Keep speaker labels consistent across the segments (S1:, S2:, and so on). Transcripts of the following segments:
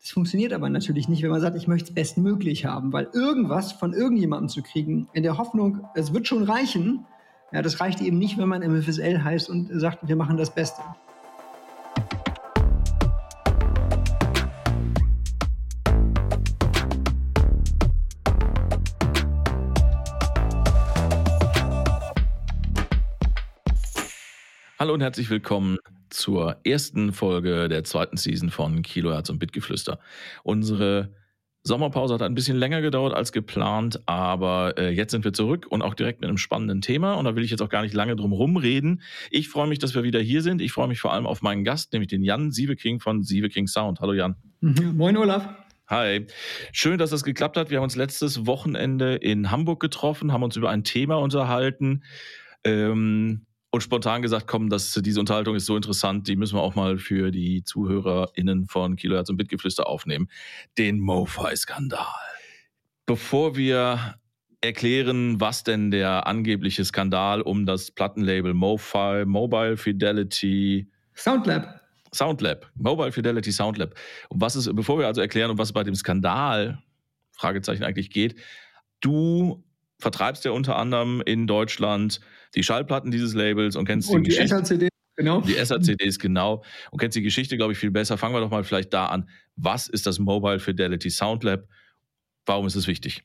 S1: Das funktioniert aber natürlich nicht, wenn man sagt, ich möchte es bestmöglich haben, weil irgendwas von irgendjemandem zu kriegen, in der Hoffnung, es wird schon reichen, ja, das reicht eben nicht, wenn man MFSL heißt und sagt, wir machen das Beste.
S2: Hallo und herzlich willkommen zur ersten Folge der zweiten Season von Kilohertz und Bitgeflüster. Unsere Sommerpause hat ein bisschen länger gedauert als geplant, aber äh, jetzt sind wir zurück und auch direkt mit einem spannenden Thema. Und da will ich jetzt auch gar nicht lange drum rumreden. Ich freue mich, dass wir wieder hier sind. Ich freue mich vor allem auf meinen Gast, nämlich den Jan Sieveking von Sieveking Sound. Hallo Jan.
S1: Mhm. Moin Olaf.
S2: Hi. Schön, dass es geklappt hat. Wir haben uns letztes Wochenende in Hamburg getroffen, haben uns über ein Thema unterhalten. Ähm, und spontan gesagt, komm, das, diese Unterhaltung ist so interessant, die müssen wir auch mal für die ZuhörerInnen von Kilohertz und Bitgeflüster aufnehmen. Den MoFi-Skandal. Bevor wir erklären, was denn der angebliche Skandal um das Plattenlabel MoFi, Mobile Fidelity
S1: Soundlab.
S2: Soundlab, Mobile Fidelity Soundlab. Um was es, bevor wir also erklären, um was es bei dem Skandal, Fragezeichen eigentlich geht, du vertreibst ja unter anderem in Deutschland die Schallplatten dieses Labels und kennst
S1: und
S2: die,
S1: die SACD, genau.
S2: Die SACDs, genau. Und kennst die Geschichte, glaube ich, viel besser. Fangen wir doch mal vielleicht da an. Was ist das Mobile Fidelity Sound Lab? Warum ist es wichtig?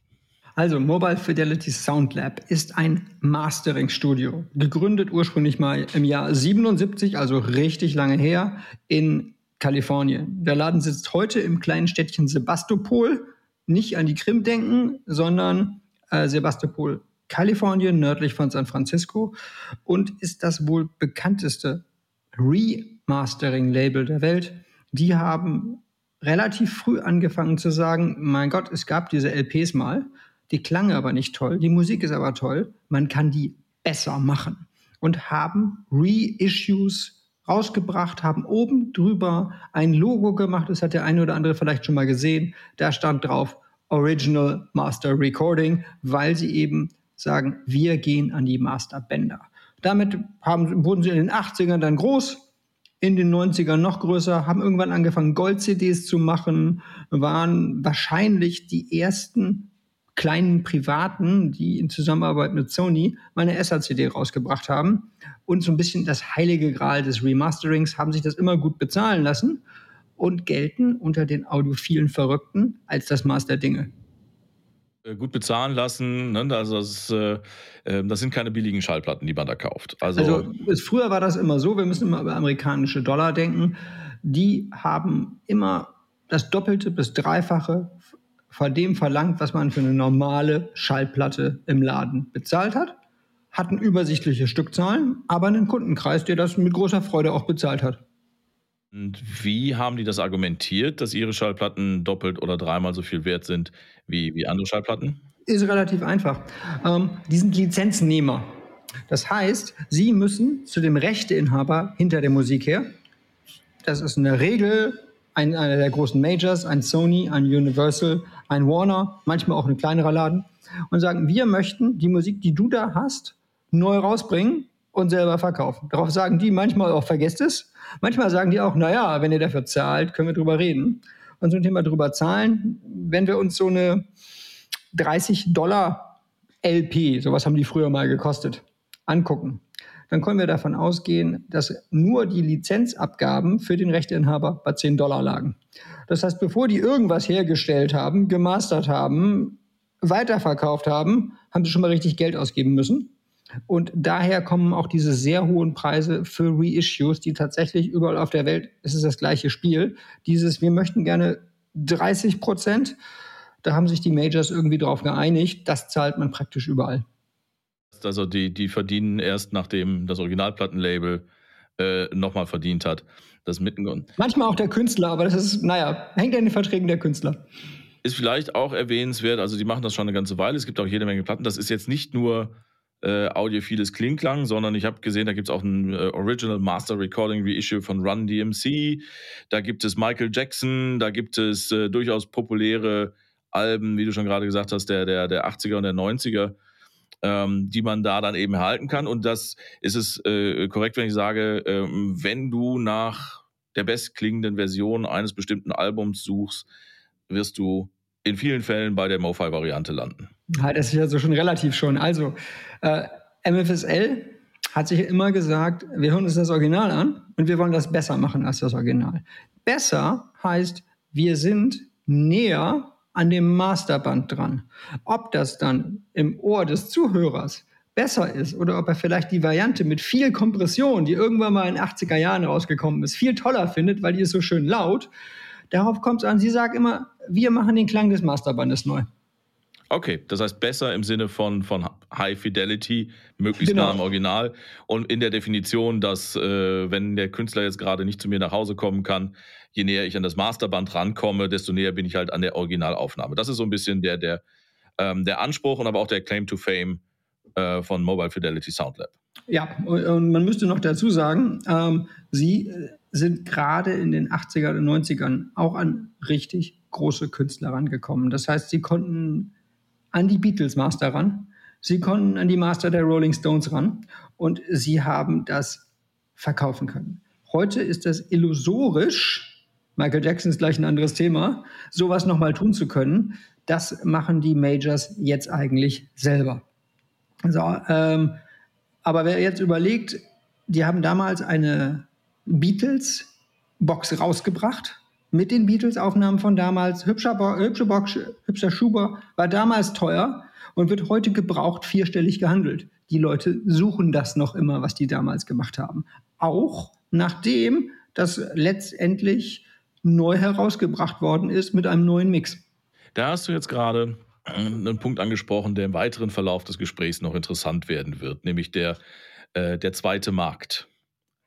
S1: Also, Mobile Fidelity Sound Lab ist ein Mastering-Studio. Gegründet ursprünglich mal im Jahr 77, also richtig lange her, in Kalifornien. Der Laden sitzt heute im kleinen Städtchen Sebastopol. Nicht an die Krim denken, sondern äh, Sebastopol, Kalifornien, nördlich von San Francisco und ist das wohl bekannteste Remastering-Label der Welt. Die haben relativ früh angefangen zu sagen, mein Gott, es gab diese LPs mal, die klangen aber nicht toll, die Musik ist aber toll, man kann die besser machen. Und haben Reissues rausgebracht, haben oben drüber ein Logo gemacht, das hat der eine oder andere vielleicht schon mal gesehen, da stand drauf Original Master Recording, weil sie eben sagen, wir gehen an die Masterbänder. Damit haben, wurden sie in den 80ern dann groß, in den 90ern noch größer, haben irgendwann angefangen, Gold-CDs zu machen, waren wahrscheinlich die ersten kleinen Privaten, die in Zusammenarbeit mit Sony meine SACD rausgebracht haben. Und so ein bisschen das heilige Gral des Remasterings haben sich das immer gut bezahlen lassen und gelten unter den audiophilen Verrückten als das Maß der Dinge.
S2: Äh, gut bezahlen lassen, ne? also das, äh, ähm, das, sind keine billigen Schallplatten, die man da kauft.
S1: Also, also es, früher war das immer so, wir müssen immer über amerikanische Dollar denken, die haben immer das Doppelte bis Dreifache von dem verlangt, was man für eine normale Schallplatte im Laden bezahlt hat, hatten übersichtliche Stückzahlen, aber einen Kundenkreis, der das mit großer Freude auch bezahlt hat.
S2: Und wie haben die das argumentiert, dass ihre Schallplatten doppelt oder dreimal so viel wert sind wie, wie andere Schallplatten?
S1: Ist relativ einfach. Ähm, die sind Lizenznehmer. Das heißt, sie müssen zu dem Rechteinhaber hinter der Musik her. Das ist in der Regel ein, einer der großen Majors, ein Sony, ein Universal, ein Warner, manchmal auch ein kleinerer Laden und sagen, wir möchten die Musik, die du da hast, neu rausbringen und selber verkaufen. Darauf sagen die manchmal auch, vergesst es. Manchmal sagen die auch, naja, wenn ihr dafür zahlt, können wir drüber reden. Und so ein Thema drüber zahlen, wenn wir uns so eine 30 Dollar LP, sowas haben die früher mal gekostet, angucken, dann können wir davon ausgehen, dass nur die Lizenzabgaben für den Rechteinhaber bei 10 Dollar lagen. Das heißt, bevor die irgendwas hergestellt haben, gemastert haben, weiterverkauft haben, haben sie schon mal richtig Geld ausgeben müssen. Und daher kommen auch diese sehr hohen Preise für Reissues, die tatsächlich überall auf der Welt, es ist das gleiche Spiel. Dieses, wir möchten gerne 30 Prozent, da haben sich die Majors irgendwie darauf geeinigt, das zahlt man praktisch überall.
S2: Also die, die verdienen erst, nachdem das Originalplattenlabel äh, nochmal verdient hat. Das mitten
S1: Manchmal auch der Künstler, aber das ist, naja, hängt an den Verträgen der Künstler.
S2: Ist vielleicht auch erwähnenswert, also die machen das schon eine ganze Weile, es gibt auch jede Menge Platten. Das ist jetzt nicht nur äh, audiophiles Klingklang, sondern ich habe gesehen, da gibt es auch ein äh, Original Master Recording Reissue von Run DMC, da gibt es Michael Jackson, da gibt es äh, durchaus populäre Alben, wie du schon gerade gesagt hast, der, der, der 80er und der 90er, ähm, die man da dann eben erhalten kann. Und das ist es äh, korrekt, wenn ich sage, ähm, wenn du nach der bestklingenden Version eines bestimmten Albums suchst, wirst du in vielen Fällen bei der MoFi-Variante landen.
S1: Ja, das ist ja so schon relativ schon. Also, äh, MFSL hat sich immer gesagt, wir hören uns das Original an und wir wollen das besser machen als das Original. Besser heißt, wir sind näher an dem Masterband dran. Ob das dann im Ohr des Zuhörers besser ist oder ob er vielleicht die Variante mit viel Kompression, die irgendwann mal in den 80er Jahren rausgekommen ist, viel toller findet, weil die ist so schön laut. Darauf kommt es an. Sie sagt immer, wir machen den Klang des Masterbandes neu.
S2: Okay, das heißt besser im Sinne von, von High Fidelity, möglichst genau. nah am Original und in der Definition, dass äh, wenn der Künstler jetzt gerade nicht zu mir nach Hause kommen kann, je näher ich an das Masterband rankomme, desto näher bin ich halt an der Originalaufnahme. Das ist so ein bisschen der, der, ähm, der Anspruch und aber auch der Claim to Fame äh, von Mobile Fidelity Sound Lab.
S1: Ja, und man müsste noch dazu sagen, ähm, Sie äh, sind gerade in den 80er und 90ern auch an richtig große Künstler rangekommen. Das heißt, sie konnten an die Beatles Master ran, sie konnten an die Master der Rolling Stones ran und sie haben das verkaufen können. Heute ist das illusorisch, Michael Jackson ist gleich ein anderes Thema, sowas nochmal tun zu können. Das machen die Majors jetzt eigentlich selber. So, ähm, aber wer jetzt überlegt, die haben damals eine Beatles-Box rausgebracht mit den Beatles-Aufnahmen von damals. Hübscher, Bo hübsche Box, hübscher Schuber war damals teuer und wird heute gebraucht vierstellig gehandelt. Die Leute suchen das noch immer, was die damals gemacht haben. Auch nachdem das letztendlich neu herausgebracht worden ist mit einem neuen Mix.
S2: Da hast du jetzt gerade einen Punkt angesprochen, der im weiteren Verlauf des Gesprächs noch interessant werden wird, nämlich der, äh, der zweite Markt.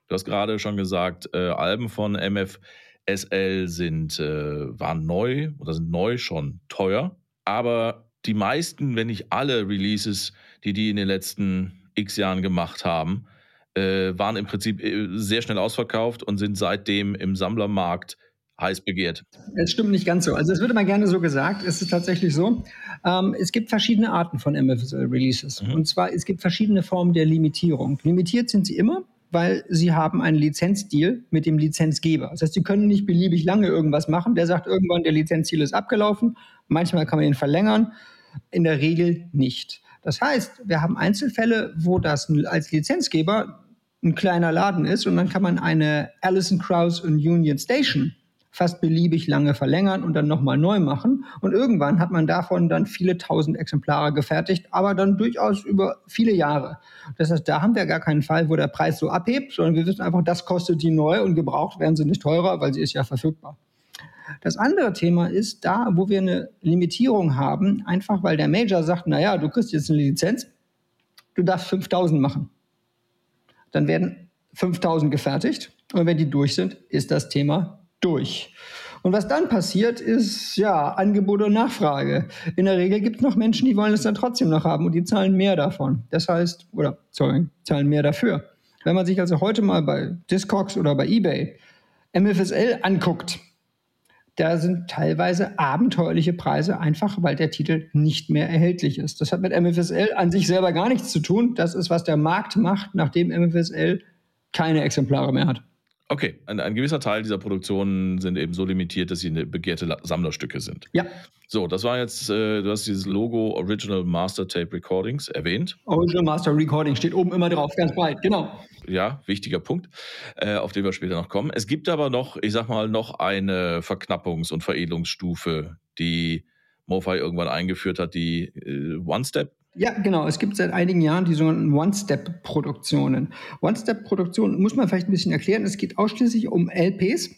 S2: Du hast gerade schon gesagt, äh, Alben von MF SL sind, äh, waren neu oder sind neu schon teuer. Aber die meisten, wenn nicht alle Releases, die die in den letzten x Jahren gemacht haben, äh, waren im Prinzip äh, sehr schnell ausverkauft und sind seitdem im Sammlermarkt heiß begehrt.
S1: Es stimmt nicht ganz so. Also es wird immer gerne so gesagt. Es ist tatsächlich so. Ähm, es gibt verschiedene Arten von MFSL-Releases. Mhm. Und zwar, es gibt verschiedene Formen der Limitierung. Limitiert sind sie immer weil sie haben einen Lizenzdeal mit dem Lizenzgeber. Das heißt, sie können nicht beliebig lange irgendwas machen. Der sagt irgendwann, der Lizenzdeal ist abgelaufen. Manchmal kann man ihn verlängern, in der Regel nicht. Das heißt, wir haben Einzelfälle, wo das als Lizenzgeber ein kleiner Laden ist und dann kann man eine Allison Krauss und Union Station fast beliebig lange verlängern und dann nochmal neu machen. Und irgendwann hat man davon dann viele tausend Exemplare gefertigt, aber dann durchaus über viele Jahre. Das heißt, da haben wir gar keinen Fall, wo der Preis so abhebt, sondern wir wissen einfach, das kostet die neu und gebraucht werden sie nicht teurer, weil sie ist ja verfügbar. Das andere Thema ist da, wo wir eine Limitierung haben, einfach weil der Major sagt, naja, du kriegst jetzt eine Lizenz, du darfst 5000 machen. Dann werden 5000 gefertigt und wenn die durch sind, ist das Thema durch. Und was dann passiert, ist ja Angebot und Nachfrage. In der Regel gibt es noch Menschen, die wollen es dann trotzdem noch haben und die zahlen mehr davon. Das heißt, oder sorry, zahlen mehr dafür. Wenn man sich also heute mal bei Discogs oder bei eBay MFSL anguckt, da sind teilweise abenteuerliche Preise, einfach weil der Titel nicht mehr erhältlich ist. Das hat mit MFSL an sich selber gar nichts zu tun. Das ist, was der Markt macht, nachdem MFSL keine Exemplare mehr hat.
S2: Okay, ein, ein, gewisser Teil dieser Produktionen sind eben so limitiert, dass sie eine begehrte Sammlerstücke sind.
S1: Ja.
S2: So, das war jetzt, äh, du hast dieses Logo Original Master Tape Recordings erwähnt.
S1: Original Master Recording steht oben immer drauf, ganz breit, genau.
S2: Ja, wichtiger Punkt, äh, auf den wir später noch kommen. Es gibt aber noch, ich sag mal, noch eine Verknappungs- und Veredelungsstufe, die MoFi irgendwann eingeführt hat, die äh, One-Step
S1: ja, genau. Es gibt seit einigen Jahren die sogenannten One-Step-Produktionen. One-Step-Produktionen muss man vielleicht ein bisschen erklären. Es geht ausschließlich um LPs.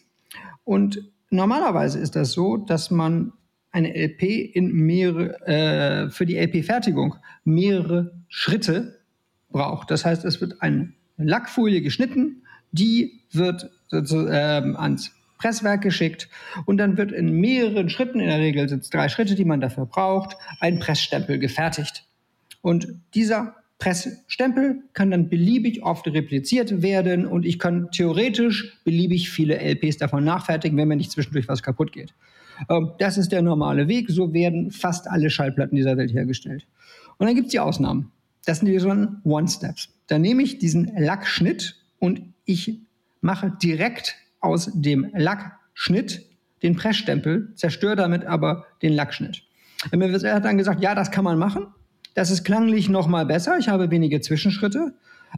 S1: Und normalerweise ist das so, dass man eine LP in mehrere, äh, für die LP-Fertigung mehrere Schritte braucht. Das heißt, es wird eine Lackfolie geschnitten, die wird äh, ans Presswerk geschickt und dann wird in mehreren Schritten, in der Regel sind es drei Schritte, die man dafür braucht, ein Pressstempel gefertigt. Und dieser Pressstempel kann dann beliebig oft repliziert werden und ich kann theoretisch beliebig viele LPs davon nachfertigen, wenn mir nicht zwischendurch was kaputt geht. Ähm, das ist der normale Weg. So werden fast alle Schallplatten dieser Welt hergestellt. Und dann gibt es die Ausnahmen. Das sind die sogenannten One-Steps. Da nehme ich diesen Lackschnitt und ich mache direkt aus dem Lackschnitt den Pressstempel, zerstöre damit aber den Lackschnitt. Er hat dann gesagt, ja, das kann man machen. Das ist klanglich noch mal besser. Ich habe wenige Zwischenschritte.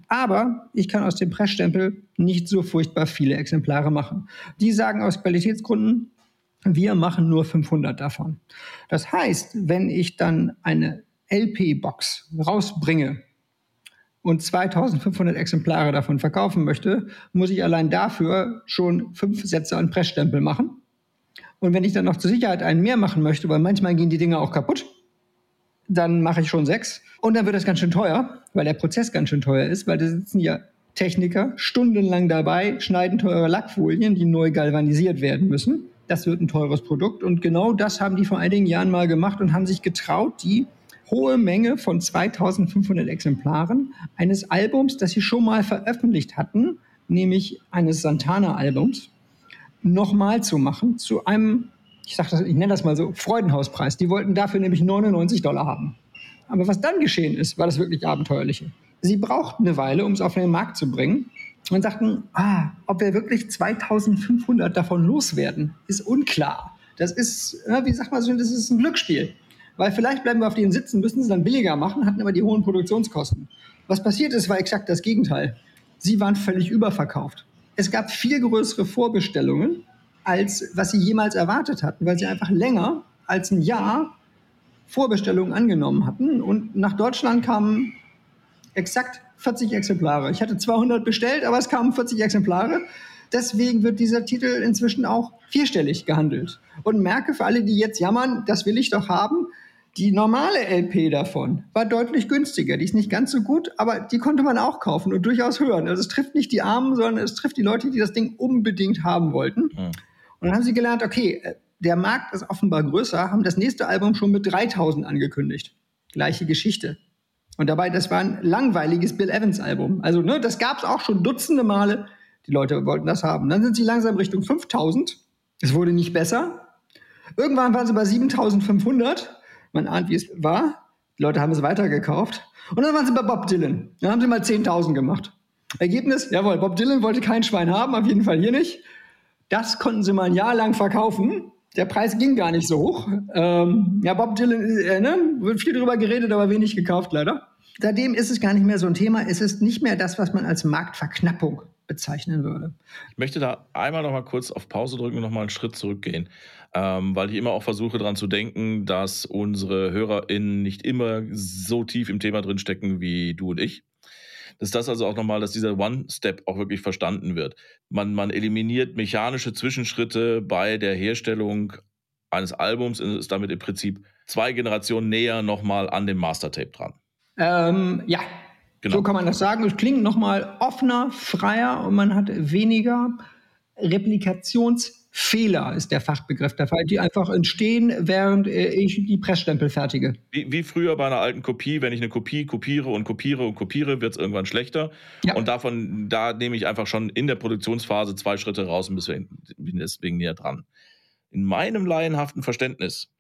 S1: Aber ich kann aus dem Pressstempel nicht so furchtbar viele Exemplare machen. Die sagen aus Qualitätsgründen, wir machen nur 500 davon. Das heißt, wenn ich dann eine LP-Box rausbringe und 2500 Exemplare davon verkaufen möchte, muss ich allein dafür schon fünf Sätze an Pressstempel machen. Und wenn ich dann noch zur Sicherheit einen mehr machen möchte, weil manchmal gehen die Dinge auch kaputt, dann mache ich schon sechs. Und dann wird das ganz schön teuer, weil der Prozess ganz schön teuer ist, weil da sitzen ja Techniker stundenlang dabei, schneiden teure Lackfolien, die neu galvanisiert werden müssen. Das wird ein teures Produkt. Und genau das haben die vor einigen Jahren mal gemacht und haben sich getraut, die hohe Menge von 2500 Exemplaren eines Albums, das sie schon mal veröffentlicht hatten, nämlich eines Santana-Albums, nochmal zu machen zu einem ich, sag das, ich nenne das mal so, Freudenhauspreis. Die wollten dafür nämlich 99 Dollar haben. Aber was dann geschehen ist, war das wirklich abenteuerliche. Sie brauchten eine Weile, um es auf den Markt zu bringen und sagten, ah, ob wir wirklich 2500 davon loswerden, ist unklar. Das ist, wie sagt man so, das ist ein Glücksspiel. Weil vielleicht bleiben wir auf denen sitzen, müssen sie dann billiger machen, hatten aber die hohen Produktionskosten. Was passiert ist, war exakt das Gegenteil. Sie waren völlig überverkauft. Es gab viel größere Vorbestellungen als was sie jemals erwartet hatten, weil sie einfach länger als ein Jahr Vorbestellungen angenommen hatten. Und nach Deutschland kamen exakt 40 Exemplare. Ich hatte 200 bestellt, aber es kamen 40 Exemplare. Deswegen wird dieser Titel inzwischen auch vierstellig gehandelt. Und merke für alle, die jetzt jammern, das will ich doch haben, die normale LP davon war deutlich günstiger. Die ist nicht ganz so gut, aber die konnte man auch kaufen und durchaus hören. Also es trifft nicht die Armen, sondern es trifft die Leute, die das Ding unbedingt haben wollten. Mhm. Und dann haben sie gelernt, okay, äh, der Markt ist offenbar größer, haben das nächste Album schon mit 3000 angekündigt. Gleiche Geschichte. Und dabei, das war ein langweiliges Bill Evans Album. Also, ne, das gab es auch schon dutzende Male. Die Leute wollten das haben. Dann sind sie langsam Richtung 5000. Es wurde nicht besser. Irgendwann waren sie bei 7500. Man ahnt, wie es war. Die Leute haben es weitergekauft. Und dann waren sie bei Bob Dylan. Dann haben sie mal 10.000 gemacht. Ergebnis, jawohl, Bob Dylan wollte kein Schwein haben, auf jeden Fall hier nicht. Das konnten sie mal ein Jahr lang verkaufen. Der Preis ging gar nicht so hoch. Ähm, ja, Bob Dylan, äh, ne, wird viel darüber geredet, aber wenig gekauft leider. Seitdem ist es gar nicht mehr so ein Thema. Es ist nicht mehr das, was man als Marktverknappung bezeichnen würde.
S2: Ich möchte da einmal noch mal kurz auf Pause drücken und noch mal einen Schritt zurückgehen, ähm, weil ich immer auch versuche daran zu denken, dass unsere HörerInnen nicht immer so tief im Thema drin stecken wie du und ich dass das also auch nochmal, dass dieser One-Step auch wirklich verstanden wird. Man, man eliminiert mechanische Zwischenschritte bei der Herstellung eines Albums und ist damit im Prinzip zwei Generationen näher nochmal an dem Mastertape dran.
S1: Ähm, ja, genau. so kann man das sagen. Es klingt nochmal offener, freier und man hat weniger Replikations- Fehler ist der Fachbegriff der Fall, die einfach entstehen, während äh, ich die Pressstempel fertige.
S2: Wie, wie, früher bei einer alten Kopie, wenn ich eine Kopie kopiere und kopiere und kopiere, wird es irgendwann schlechter. Ja. Und davon, da nehme ich einfach schon in der Produktionsphase zwei Schritte raus und bin deswegen näher dran. In meinem laienhaften Verständnis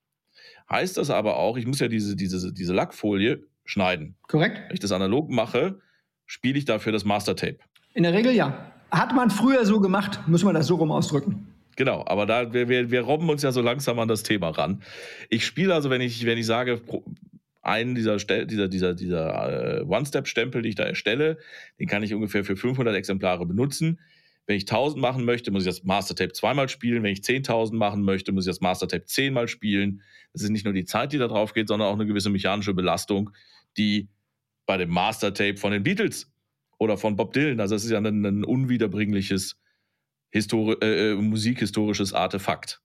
S2: heißt das aber auch, ich muss ja diese, diese, diese Lackfolie schneiden.
S1: Korrekt.
S2: Wenn ich das analog mache, spiele ich dafür das Mastertape.
S1: In der Regel ja. Hat man früher so gemacht, muss man das so rum ausdrücken.
S2: Genau, aber da wir, wir, wir robben uns ja so langsam an das Thema ran. Ich spiele also, wenn ich, wenn ich sage, einen dieser, dieser, dieser, dieser äh, One-Step-Stempel, die ich da erstelle, den kann ich ungefähr für 500 Exemplare benutzen. Wenn ich 1000 machen möchte, muss ich das Master-Tape zweimal spielen. Wenn ich 10.000 machen möchte, muss ich das Master-Tape zehnmal spielen. Das ist nicht nur die Zeit, die da drauf geht, sondern auch eine gewisse mechanische Belastung, die bei dem Master-Tape von den Beatles oder von Bob Dylan, also das ist ja ein, ein unwiederbringliches Histori äh, äh, musikhistorisches Artefakt.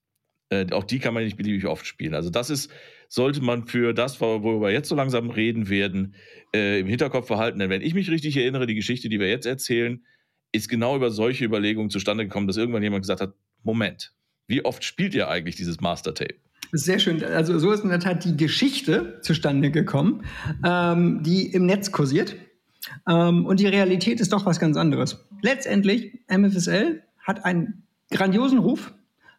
S2: Äh, auch die kann man nicht beliebig oft spielen. Also das ist, sollte man für das, worüber wir jetzt so langsam reden werden, äh, im Hinterkopf behalten. Denn wenn ich mich richtig erinnere, die Geschichte, die wir jetzt erzählen, ist genau über solche Überlegungen zustande gekommen, dass irgendwann jemand gesagt hat, Moment, wie oft spielt ihr eigentlich dieses Master-Tape?
S1: Sehr schön. Also so ist in der Tat die Geschichte zustande gekommen, ähm, die im Netz kursiert. Ähm, und die Realität ist doch was ganz anderes. Letztendlich, MFSL hat einen grandiosen Ruf,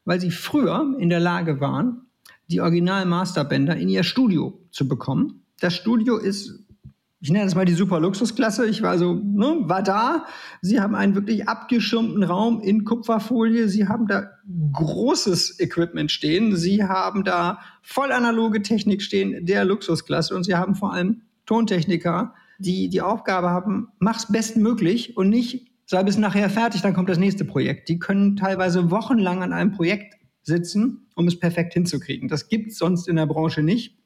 S1: weil sie früher in der Lage waren, die Original-Masterbänder in ihr Studio zu bekommen. Das Studio ist ich nenne das mal die super Luxusklasse. Ich war so, ne, war da. Sie haben einen wirklich abgeschirmten Raum in Kupferfolie. Sie haben da großes Equipment stehen. Sie haben da voll analoge Technik stehen der Luxusklasse und sie haben vor allem Tontechniker, die die Aufgabe haben, mach's bestmöglich und nicht sei bis nachher fertig, dann kommt das nächste Projekt. Die können teilweise wochenlang an einem Projekt sitzen, um es perfekt hinzukriegen. Das gibt's sonst in der Branche nicht.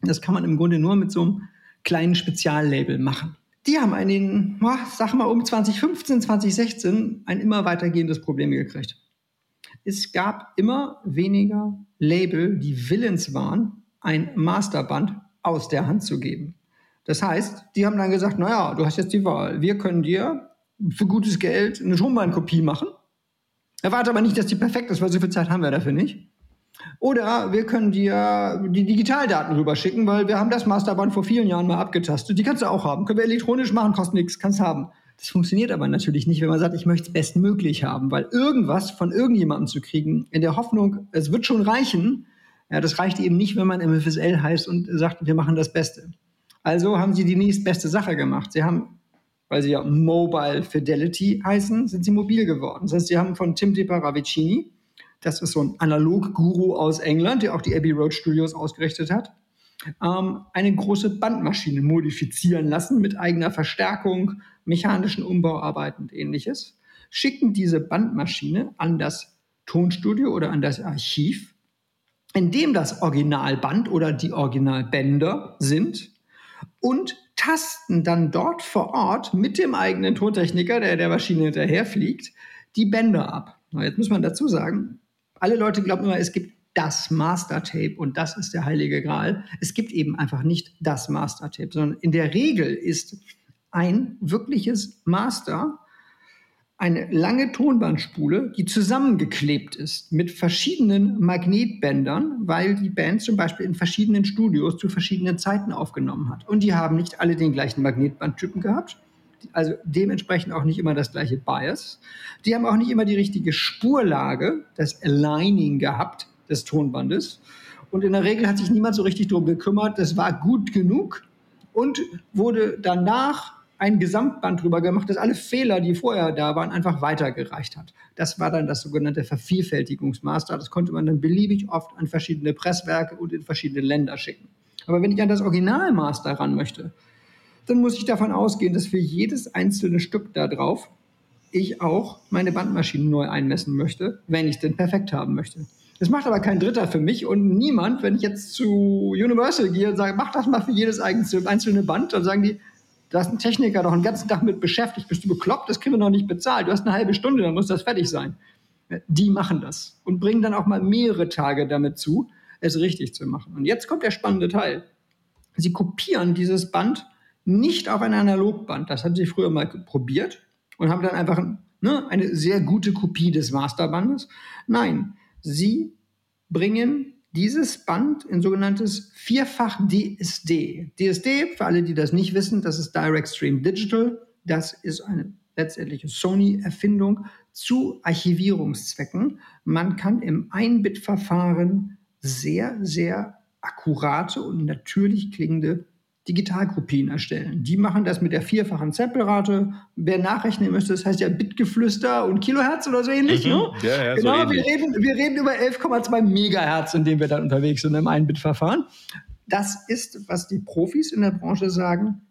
S1: Das kann man im Grunde nur mit so einem kleinen Speziallabel machen. Die haben einen, sag mal, um 2015, 2016 ein immer weitergehendes Problem gekriegt. Es gab immer weniger Label, die willens waren, ein Masterband aus der Hand zu geben. Das heißt, die haben dann gesagt, naja, du hast jetzt die Wahl. Wir können dir für gutes Geld eine Tonbandkopie machen. Erwarte aber nicht, dass die perfekt ist, weil so viel Zeit haben wir dafür nicht. Oder wir können dir die Digitaldaten rüberschicken, weil wir haben das Masterband vor vielen Jahren mal abgetastet. Die kannst du auch haben. Können wir elektronisch machen, kostet nichts, kannst haben. Das funktioniert aber natürlich nicht, wenn man sagt, ich möchte es bestmöglich haben, weil irgendwas von irgendjemandem zu kriegen, in der Hoffnung, es wird schon reichen, ja, das reicht eben nicht, wenn man MFSL heißt und sagt, wir machen das Beste. Also haben sie die nächstbeste Sache gemacht. Sie haben, weil sie ja Mobile Fidelity heißen, sind sie mobil geworden. Das heißt, sie haben von Tim DeParavicini, das ist so ein Analog-Guru aus England, der auch die Abbey Road Studios ausgerichtet hat. Ähm, eine große Bandmaschine modifizieren lassen mit eigener Verstärkung, mechanischen Umbauarbeiten und ähnliches. Schicken diese Bandmaschine an das Tonstudio oder an das Archiv, in dem das Originalband oder die Originalbänder sind und tasten dann dort vor Ort mit dem eigenen Tontechniker, der der Maschine hinterherfliegt, die Bänder ab. Jetzt muss man dazu sagen, alle Leute glauben immer, es gibt das Master-Tape und das ist der heilige Gral. Es gibt eben einfach nicht das Master-Tape, sondern in der Regel ist ein wirkliches Master eine lange Tonbandspule, die zusammengeklebt ist mit verschiedenen Magnetbändern, weil die Band zum Beispiel in verschiedenen Studios zu verschiedenen Zeiten aufgenommen hat. Und die haben nicht alle den gleichen Magnetbandtypen gehabt, also dementsprechend auch nicht immer das gleiche Bias. Die haben auch nicht immer die richtige Spurlage, das Aligning gehabt des Tonbandes. Und in der Regel hat sich niemand so richtig darum gekümmert. Das war gut genug und wurde danach ein Gesamtband drüber gemacht, das alle Fehler, die vorher da waren, einfach weitergereicht hat. Das war dann das sogenannte Vervielfältigungsmaster. Das konnte man dann beliebig oft an verschiedene Presswerke und in verschiedene Länder schicken. Aber wenn ich an das Originalmaster ran möchte, dann muss ich davon ausgehen, dass für jedes einzelne Stück da drauf ich auch meine Bandmaschinen neu einmessen möchte, wenn ich den perfekt haben möchte. Das macht aber kein Dritter für mich und niemand, wenn ich jetzt zu Universal gehe und sage, mach das mal für jedes einzelne Band, dann sagen die, da ist ein Techniker doch einen ganzen Tag mit beschäftigt, bist du bekloppt, das kriegen wir noch nicht bezahlt, du hast eine halbe Stunde, dann muss das fertig sein. Die machen das und bringen dann auch mal mehrere Tage damit zu, es richtig zu machen. Und jetzt kommt der spannende Teil. Sie kopieren dieses Band nicht auf ein Analogband. Das haben sie früher mal probiert und haben dann einfach ne, eine sehr gute Kopie des Masterbandes. Nein, sie bringen dieses Band in sogenanntes Vierfach DSD. DSD, für alle, die das nicht wissen, das ist Direct Stream Digital. Das ist eine letztendliche Sony-Erfindung zu Archivierungszwecken. Man kann im Ein-Bit-Verfahren sehr, sehr akkurate und natürlich klingende Digitalkopien erstellen. Die machen das mit der vierfachen Sample-Rate. Wer nachrechnen möchte, das heißt ja Bitgeflüster und Kilohertz oder so ähnlich. Mhm. Ne? Ja, ja, genau, so wir, reden, wir reden über 11,2 Megahertz, in dem wir dann unterwegs sind im Ein-Bit-Verfahren. Das ist, was die Profis in der Branche sagen,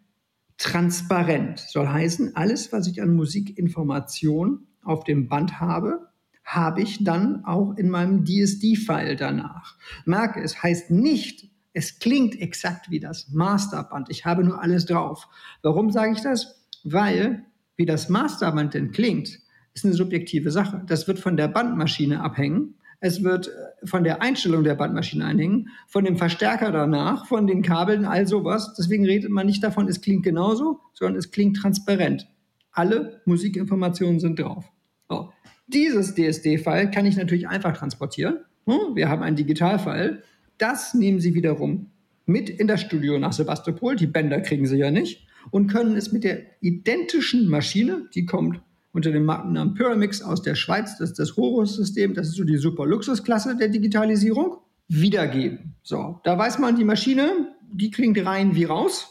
S1: transparent. Soll heißen, alles, was ich an Musikinformation auf dem Band habe, habe ich dann auch in meinem DSD-File danach. Merke, es heißt nicht, es klingt exakt wie das Masterband. Ich habe nur alles drauf. Warum sage ich das? Weil, wie das Masterband denn klingt, ist eine subjektive Sache. Das wird von der Bandmaschine abhängen. Es wird äh, von der Einstellung der Bandmaschine einhängen, von dem Verstärker danach, von den Kabeln, all sowas. Deswegen redet man nicht davon, es klingt genauso, sondern es klingt transparent. Alle Musikinformationen sind drauf. So. Dieses DSD-File kann ich natürlich einfach transportieren. Hm, wir haben einen Digitalfile das nehmen sie wiederum mit in das Studio nach Sebastopol. Die Bänder kriegen sie ja nicht und können es mit der identischen Maschine, die kommt unter dem Markennamen Pyramix aus der Schweiz, das ist das Horus-System, das ist so die super Luxusklasse der Digitalisierung, wiedergeben. So, da weiß man, die Maschine, die klingt rein wie raus.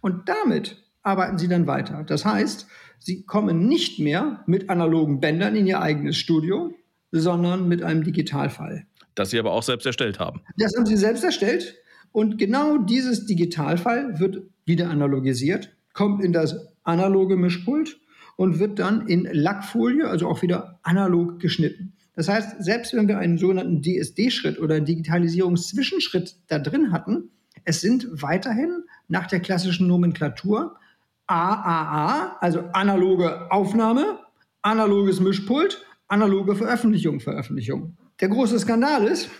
S1: Und damit arbeiten sie dann weiter. Das heißt, sie kommen nicht mehr mit analogen Bändern in ihr eigenes Studio, sondern mit einem Digitalfall.
S2: Das sie aber auch selbst erstellt haben.
S1: Das haben sie selbst erstellt. Und genau dieses Digitalfall wird wieder analogisiert, kommt in das analoge Mischpult und wird dann in Lackfolie, also auch wieder analog geschnitten. Das heißt, selbst wenn wir einen sogenannten DSD-Schritt oder einen Digitalisierungszwischenschritt da drin hatten, es sind weiterhin nach der klassischen Nomenklatur AAA, also analoge Aufnahme, analoges Mischpult, analoge Veröffentlichung, Veröffentlichung. Der große Skandal ist,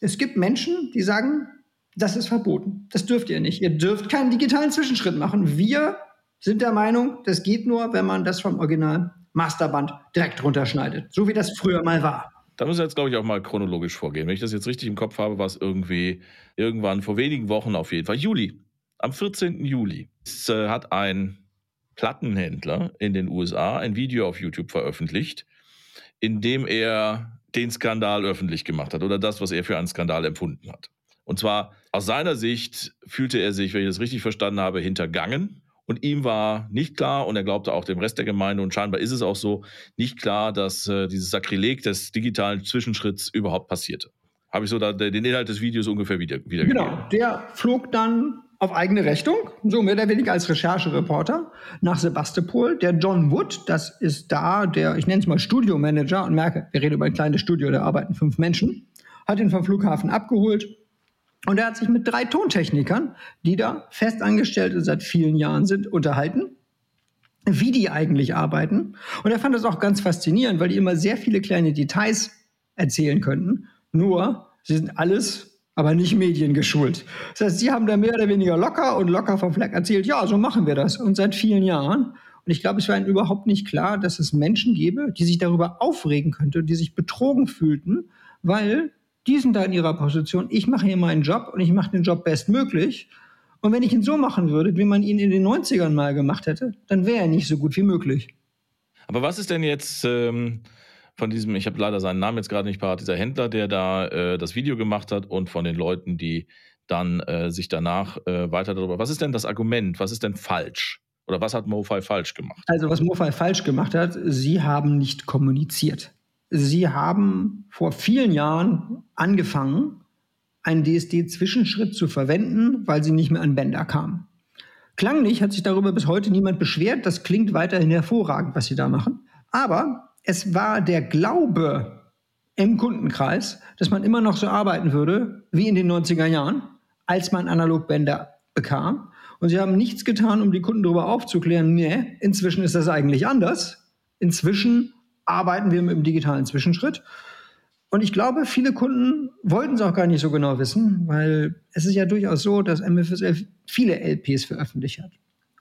S1: es gibt Menschen, die sagen, das ist verboten. Das dürft ihr nicht. Ihr dürft keinen digitalen Zwischenschritt machen. Wir sind der Meinung, das geht nur, wenn man das vom Original Masterband direkt runterschneidet. So wie das früher mal war.
S2: Da müssen wir jetzt, glaube ich, auch mal chronologisch vorgehen. Wenn ich das jetzt richtig im Kopf habe, war es irgendwie irgendwann vor wenigen Wochen auf jeden Fall. Juli. Am 14. Juli es, äh, hat ein Plattenhändler in den USA ein Video auf YouTube veröffentlicht, in dem er den Skandal öffentlich gemacht hat oder das, was er für einen Skandal empfunden hat. Und zwar aus seiner Sicht fühlte er sich, wenn ich das richtig verstanden habe, hintergangen. Und ihm war nicht klar, und er glaubte auch dem Rest der Gemeinde, und scheinbar ist es auch so, nicht klar, dass äh, dieses Sakrileg des digitalen Zwischenschritts überhaupt passierte. Habe ich so da, den Inhalt des Videos ungefähr wieder, wiedergegeben.
S1: Genau, der flog dann auf eigene Rechnung, so mehr oder weniger als Recherchereporter, nach Sebastopol. Der John Wood, das ist da der, ich nenne es mal Studiomanager und merke, wir reden über ein kleines Studio, da arbeiten fünf Menschen, hat ihn vom Flughafen abgeholt und er hat sich mit drei Tontechnikern, die da festangestellt seit vielen Jahren sind, unterhalten wie die eigentlich arbeiten. Und er fand das auch ganz faszinierend, weil die immer sehr viele kleine Details erzählen könnten. Nur, sie sind alles aber nicht mediengeschult. Das heißt, sie haben da mehr oder weniger locker und locker vom Fleck erzählt, ja, so machen wir das. Und seit vielen Jahren. Und ich glaube, es war ihnen überhaupt nicht klar, dass es Menschen gäbe, die sich darüber aufregen könnten, die sich betrogen fühlten, weil die sind da in ihrer Position, ich mache hier meinen Job und ich mache den Job bestmöglich. Und wenn ich ihn so machen würde, wie man ihn in den 90ern mal gemacht hätte, dann wäre er nicht so gut wie möglich.
S2: Aber was ist denn jetzt... Ähm von diesem, ich habe leider seinen Namen jetzt gerade nicht parat, dieser Händler, der da äh, das Video gemacht hat und von den Leuten, die dann äh, sich danach äh, weiter darüber. Was ist denn das Argument? Was ist denn falsch? Oder was hat MoFi falsch gemacht?
S1: Also, was MoFi falsch gemacht hat, sie haben nicht kommuniziert. Sie haben vor vielen Jahren angefangen, einen DSD-Zwischenschritt zu verwenden, weil sie nicht mehr an Bänder kamen. Klanglich hat sich darüber bis heute niemand beschwert. Das klingt weiterhin hervorragend, was sie da machen. Aber es war der Glaube im Kundenkreis, dass man immer noch so arbeiten würde wie in den 90er Jahren, als man Analogbänder bekam. Und sie haben nichts getan, um die Kunden darüber aufzuklären, nee, inzwischen ist das eigentlich anders. Inzwischen arbeiten wir mit dem digitalen Zwischenschritt. Und ich glaube, viele Kunden wollten es auch gar nicht so genau wissen, weil es ist ja durchaus so, dass MFSL viele LPs veröffentlicht hat.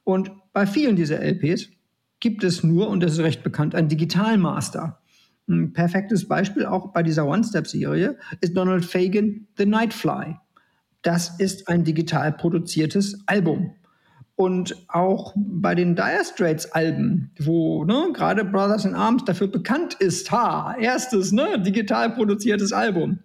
S1: Und bei vielen dieser LPs gibt es nur, und das ist recht bekannt, ein Digitalmaster. Ein perfektes Beispiel auch bei dieser One-Step-Serie ist Donald Fagan The Nightfly. Das ist ein digital produziertes Album. Und auch bei den Dire Straits Alben, wo ne, gerade Brothers in Arms dafür bekannt ist, ha, erstes ne, digital produziertes Album.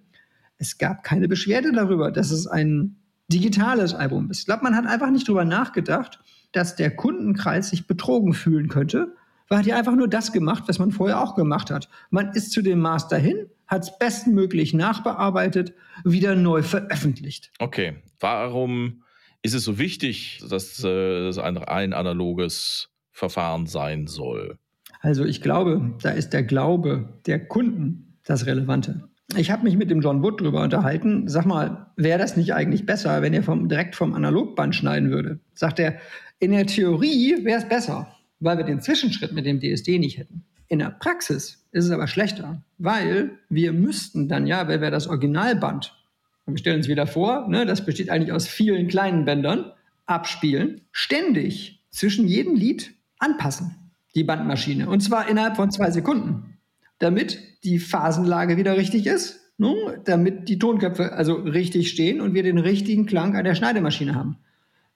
S1: Es gab keine Beschwerde darüber, dass es ein digitales Album ist. Ich glaube, man hat einfach nicht darüber nachgedacht, dass der Kundenkreis sich betrogen fühlen könnte, weil hat ja einfach nur das gemacht, was man vorher auch gemacht hat. Man ist zu dem Master hin, hat es bestmöglich nachbearbeitet, wieder neu veröffentlicht.
S2: Okay, warum ist es so wichtig, dass äh, das ein, ein analoges Verfahren sein soll?
S1: Also ich glaube, da ist der Glaube der Kunden das Relevante. Ich habe mich mit dem John Wood drüber unterhalten. Sag mal, wäre das nicht eigentlich besser, wenn er vom, direkt vom Analogband schneiden würde? Sagt er, in der Theorie wäre es besser, weil wir den Zwischenschritt mit dem DSD nicht hätten. In der Praxis ist es aber schlechter, weil wir müssten dann ja, wenn wir das Originalband, wir stellen uns wieder vor, ne, das besteht eigentlich aus vielen kleinen Bändern, abspielen, ständig zwischen jedem Lied anpassen, die Bandmaschine. Und zwar innerhalb von zwei Sekunden, damit die Phasenlage wieder richtig ist, ne, damit die Tonköpfe also richtig stehen und wir den richtigen Klang an der Schneidemaschine haben.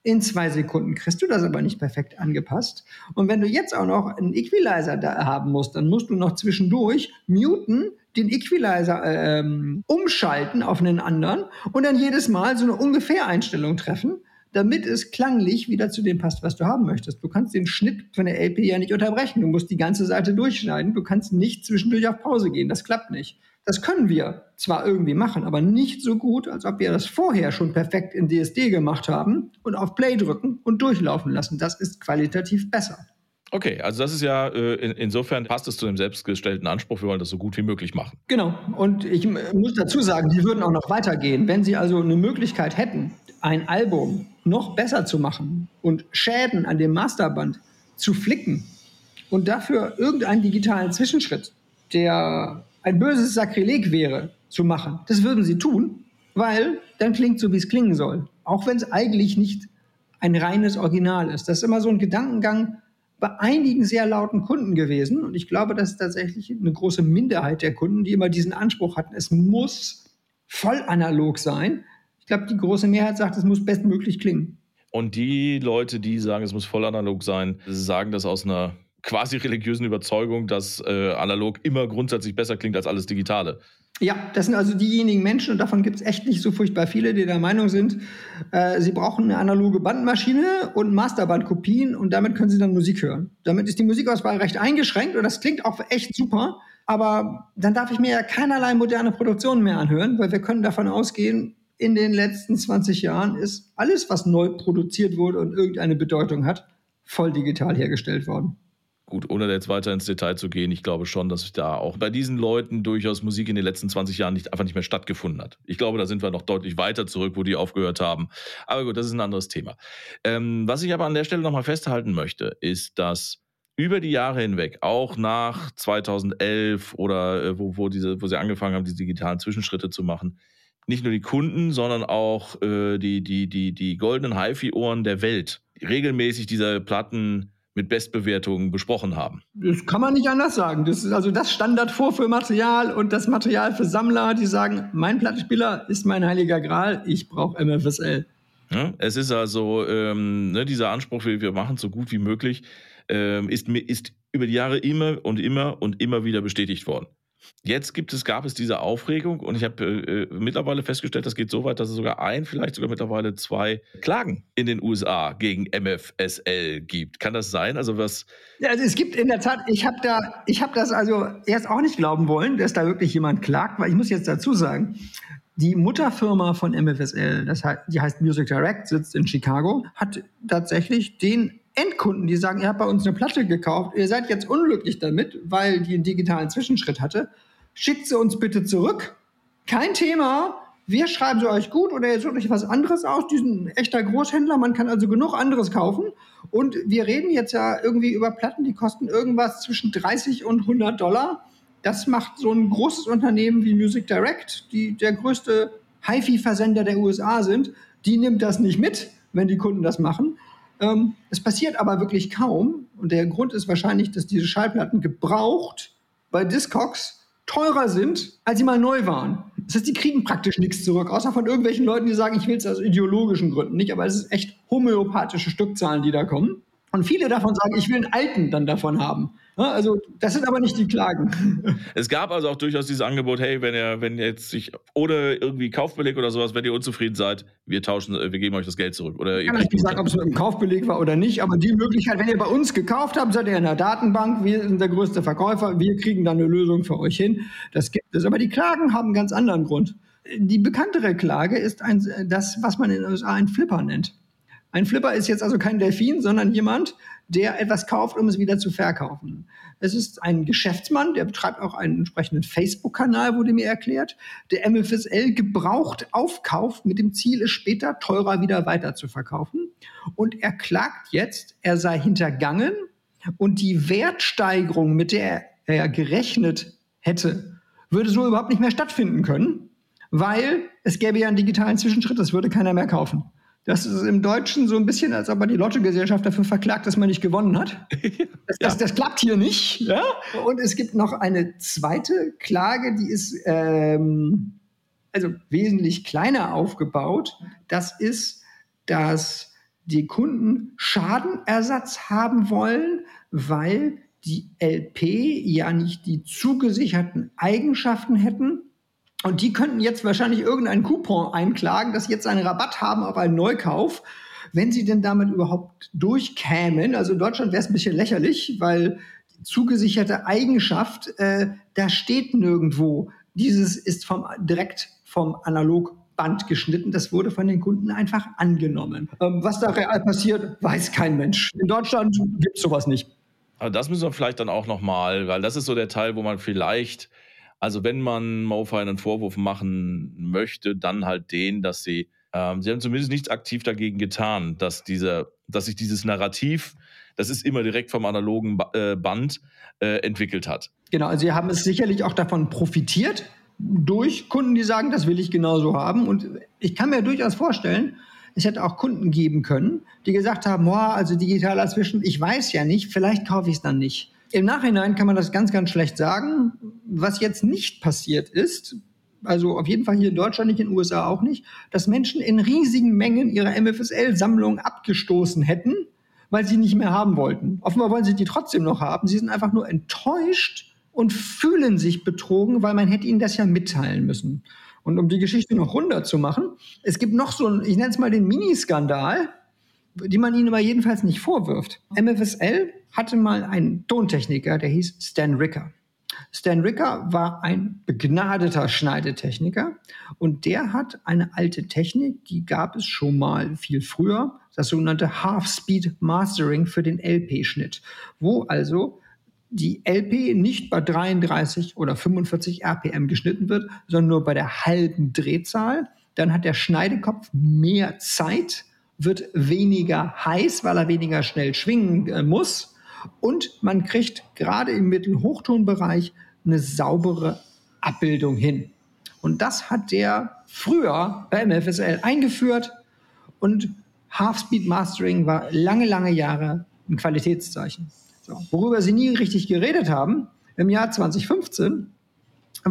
S1: In zwei Sekunden kriegst du das aber nicht perfekt angepasst. Und wenn du jetzt auch noch einen Equalizer da haben musst, dann musst du noch zwischendurch muten, den Equalizer ähm, umschalten auf einen anderen und dann jedes Mal so eine ungefähr Einstellung treffen, damit es klanglich wieder zu dem passt, was du haben möchtest. Du kannst den Schnitt von der LP ja nicht unterbrechen. Du musst die ganze Seite durchschneiden. Du kannst nicht zwischendurch auf Pause gehen. Das klappt nicht. Das können wir zwar irgendwie machen, aber nicht so gut, als ob wir das vorher schon perfekt in DSD gemacht haben und auf Play drücken und durchlaufen lassen. Das ist qualitativ besser.
S2: Okay, also das ist ja, äh, in, insofern passt es zu dem selbstgestellten Anspruch, wir wollen das so gut wie möglich machen.
S1: Genau, und ich muss dazu sagen, die würden auch noch weitergehen. Wenn sie also eine Möglichkeit hätten, ein Album noch besser zu machen und Schäden an dem Masterband zu flicken und dafür irgendeinen digitalen Zwischenschritt, der ein böses Sakrileg wäre, zu machen, das würden sie tun, weil dann klingt so, wie es klingen soll. Auch wenn es eigentlich nicht ein reines Original ist. Das ist immer so ein Gedankengang, bei einigen sehr lauten Kunden gewesen. Und ich glaube, das ist tatsächlich eine große Minderheit der Kunden, die immer diesen Anspruch hatten, es muss voll analog sein. Ich glaube, die große Mehrheit sagt, es muss bestmöglich klingen.
S2: Und die Leute, die sagen, es muss voll analog sein, sagen das aus einer quasi religiösen Überzeugung, dass äh, analog immer grundsätzlich besser klingt als alles Digitale.
S1: Ja, das sind also diejenigen Menschen, und davon gibt es echt nicht so furchtbar viele, die der Meinung sind, äh, sie brauchen eine analoge Bandmaschine und Masterbandkopien und damit können sie dann Musik hören. Damit ist die Musikauswahl recht eingeschränkt und das klingt auch echt super, aber dann darf ich mir ja keinerlei moderne Produktionen mehr anhören, weil wir können davon ausgehen, in den letzten 20 Jahren ist alles, was neu produziert wurde und irgendeine Bedeutung hat, voll digital hergestellt worden.
S2: Gut, ohne jetzt weiter ins Detail zu gehen, ich glaube schon, dass da auch bei diesen Leuten durchaus Musik in den letzten 20 Jahren nicht, einfach nicht mehr stattgefunden hat. Ich glaube, da sind wir noch deutlich weiter zurück, wo die aufgehört haben. Aber gut, das ist ein anderes Thema. Ähm, was ich aber an der Stelle nochmal festhalten möchte, ist, dass über die Jahre hinweg, auch nach 2011 oder äh, wo, wo, diese, wo sie angefangen haben, diese digitalen Zwischenschritte zu machen, nicht nur die Kunden, sondern auch äh, die, die, die, die goldenen HiFi-Ohren der Welt regelmäßig diese Platten mit Bestbewertungen besprochen haben.
S1: Das kann man nicht anders sagen. Das ist also das Standardvorführmaterial und das Material für Sammler, die sagen, mein Plattenspieler ist mein heiliger Gral, ich brauche MFSL.
S2: Ja, es ist also ähm, ne, dieser Anspruch, wir, wir machen es so gut wie möglich, ähm, ist, ist über die Jahre immer und immer und immer wieder bestätigt worden. Jetzt gibt es, gab es diese Aufregung und ich habe äh, äh, mittlerweile festgestellt, das geht so weit, dass es sogar ein, vielleicht sogar mittlerweile zwei Klagen in den USA gegen MFSL gibt. Kann das sein? Also was?
S1: Ja, also es gibt in der Tat, ich habe da, ich habe das also erst auch nicht glauben wollen, dass da wirklich jemand klagt, weil ich muss jetzt dazu sagen, die Mutterfirma von MFSL, das heißt, die heißt Music Direct, sitzt in Chicago, hat tatsächlich den Endkunden, die sagen, ihr habt bei uns eine Platte gekauft, ihr seid jetzt unglücklich damit, weil die einen digitalen Zwischenschritt hatte, schickt sie uns bitte zurück. Kein Thema. Wir schreiben sie euch gut oder ihr sucht euch was anderes aus. Die sind echter Großhändler. Man kann also genug anderes kaufen. Und wir reden jetzt ja irgendwie über Platten, die kosten irgendwas zwischen 30 und 100 Dollar. Das macht so ein großes Unternehmen wie Music Direct, die der größte HiFi-Versender der USA sind. Die nimmt das nicht mit, wenn die Kunden das machen. Ähm, es passiert aber wirklich kaum. Und der Grund ist wahrscheinlich, dass diese Schallplatten gebraucht bei Discogs teurer sind, als sie mal neu waren. Das heißt, die kriegen praktisch nichts zurück, außer von irgendwelchen Leuten, die sagen, ich will es aus ideologischen Gründen nicht, aber es ist echt homöopathische Stückzahlen, die da kommen. Und viele davon sagen, ich will einen alten dann davon haben. Also das sind aber nicht die Klagen.
S2: Es gab also auch durchaus dieses Angebot, hey, wenn ihr, wenn ihr jetzt sich ohne irgendwie Kaufbeleg oder sowas, wenn ihr unzufrieden seid, wir tauschen, wir geben euch das Geld zurück. Oder
S1: ich kann nicht sagen, ob es mit einem Kaufbeleg war oder nicht, aber die Möglichkeit, wenn ihr bei uns gekauft habt, seid ihr in der Datenbank, wir sind der größte Verkäufer, wir kriegen dann eine Lösung für euch hin. Das gibt es. Aber die Klagen haben einen ganz anderen Grund. Die bekanntere Klage ist ein, das, was man in den USA ein Flipper nennt. Ein Flipper ist jetzt also kein Delfin, sondern jemand, der etwas kauft, um es wieder zu verkaufen. Es ist ein Geschäftsmann, der betreibt auch einen entsprechenden Facebook-Kanal, wurde mir erklärt, der MFSL gebraucht aufkauft mit dem Ziel, es später teurer wieder weiter zu verkaufen. Und er klagt jetzt, er sei hintergangen und die Wertsteigerung, mit der er gerechnet hätte, würde so überhaupt nicht mehr stattfinden können, weil es gäbe ja einen digitalen Zwischenschritt, das würde keiner mehr kaufen. Das ist im Deutschen so ein bisschen, als ob er die Lottogesellschaft dafür verklagt, dass man nicht gewonnen hat. Das, das, das klappt hier nicht. Ja? Und es gibt noch eine zweite Klage, die ist ähm, also wesentlich kleiner aufgebaut. Das ist, dass die Kunden Schadenersatz haben wollen, weil die LP ja nicht die zugesicherten Eigenschaften hätten und die könnten jetzt wahrscheinlich irgendeinen Coupon einklagen, dass sie jetzt einen Rabatt haben auf einen Neukauf, wenn sie denn damit überhaupt durchkämen. Also in Deutschland wäre es ein bisschen lächerlich, weil zugesicherte Eigenschaft, äh, da steht nirgendwo. Dieses ist vom, direkt vom Analogband geschnitten. Das wurde von den Kunden einfach angenommen. Ähm, was da real passiert, weiß kein Mensch. In Deutschland gibt es sowas nicht.
S2: Aber das müssen wir vielleicht dann auch nochmal, weil das ist so der Teil, wo man vielleicht, also wenn man Mofi einen Vorwurf machen möchte, dann halt den, dass sie, ähm, sie haben zumindest nichts aktiv dagegen getan, dass dieser, dass sich dieses Narrativ, das ist immer direkt vom analogen äh, Band äh, entwickelt hat.
S1: Genau, also sie haben es sicherlich auch davon profitiert, durch Kunden, die sagen, das will ich genauso haben. Und ich kann mir durchaus vorstellen, es hätte auch Kunden geben können, die gesagt haben, boah, also digitaler Zwischen, ich weiß ja nicht, vielleicht kaufe ich es dann nicht. Im Nachhinein kann man das ganz, ganz schlecht sagen. Was jetzt nicht passiert ist, also auf jeden Fall hier in Deutschland, nicht in den USA auch nicht, dass Menschen in riesigen Mengen ihre MFSL-Sammlung abgestoßen hätten, weil sie nicht mehr haben wollten. Offenbar wollen sie die trotzdem noch haben. Sie sind einfach nur enttäuscht und fühlen sich betrogen, weil man hätte ihnen das ja mitteilen müssen. Und um die Geschichte noch runter zu machen, es gibt noch so einen, ich nenne es mal den Miniskandal, die man ihnen aber jedenfalls nicht vorwirft. MFSL hatte mal einen Tontechniker, der hieß Stan Ricker. Stan Ricker war ein begnadeter Schneidetechniker und der hat eine alte Technik, die gab es schon mal viel früher, das sogenannte Half-Speed Mastering für den LP-Schnitt, wo also die LP nicht bei 33 oder 45 RPM geschnitten wird, sondern nur bei der halben Drehzahl. Dann hat der Schneidekopf mehr Zeit, wird weniger heiß, weil er weniger schnell schwingen äh, muss. Und man kriegt gerade im Mittelhochtonbereich eine saubere Abbildung hin. Und das hat der früher bei MFSL eingeführt und Half-Speed Mastering war lange, lange Jahre ein Qualitätszeichen. So. Worüber sie nie richtig geredet haben, im Jahr 2015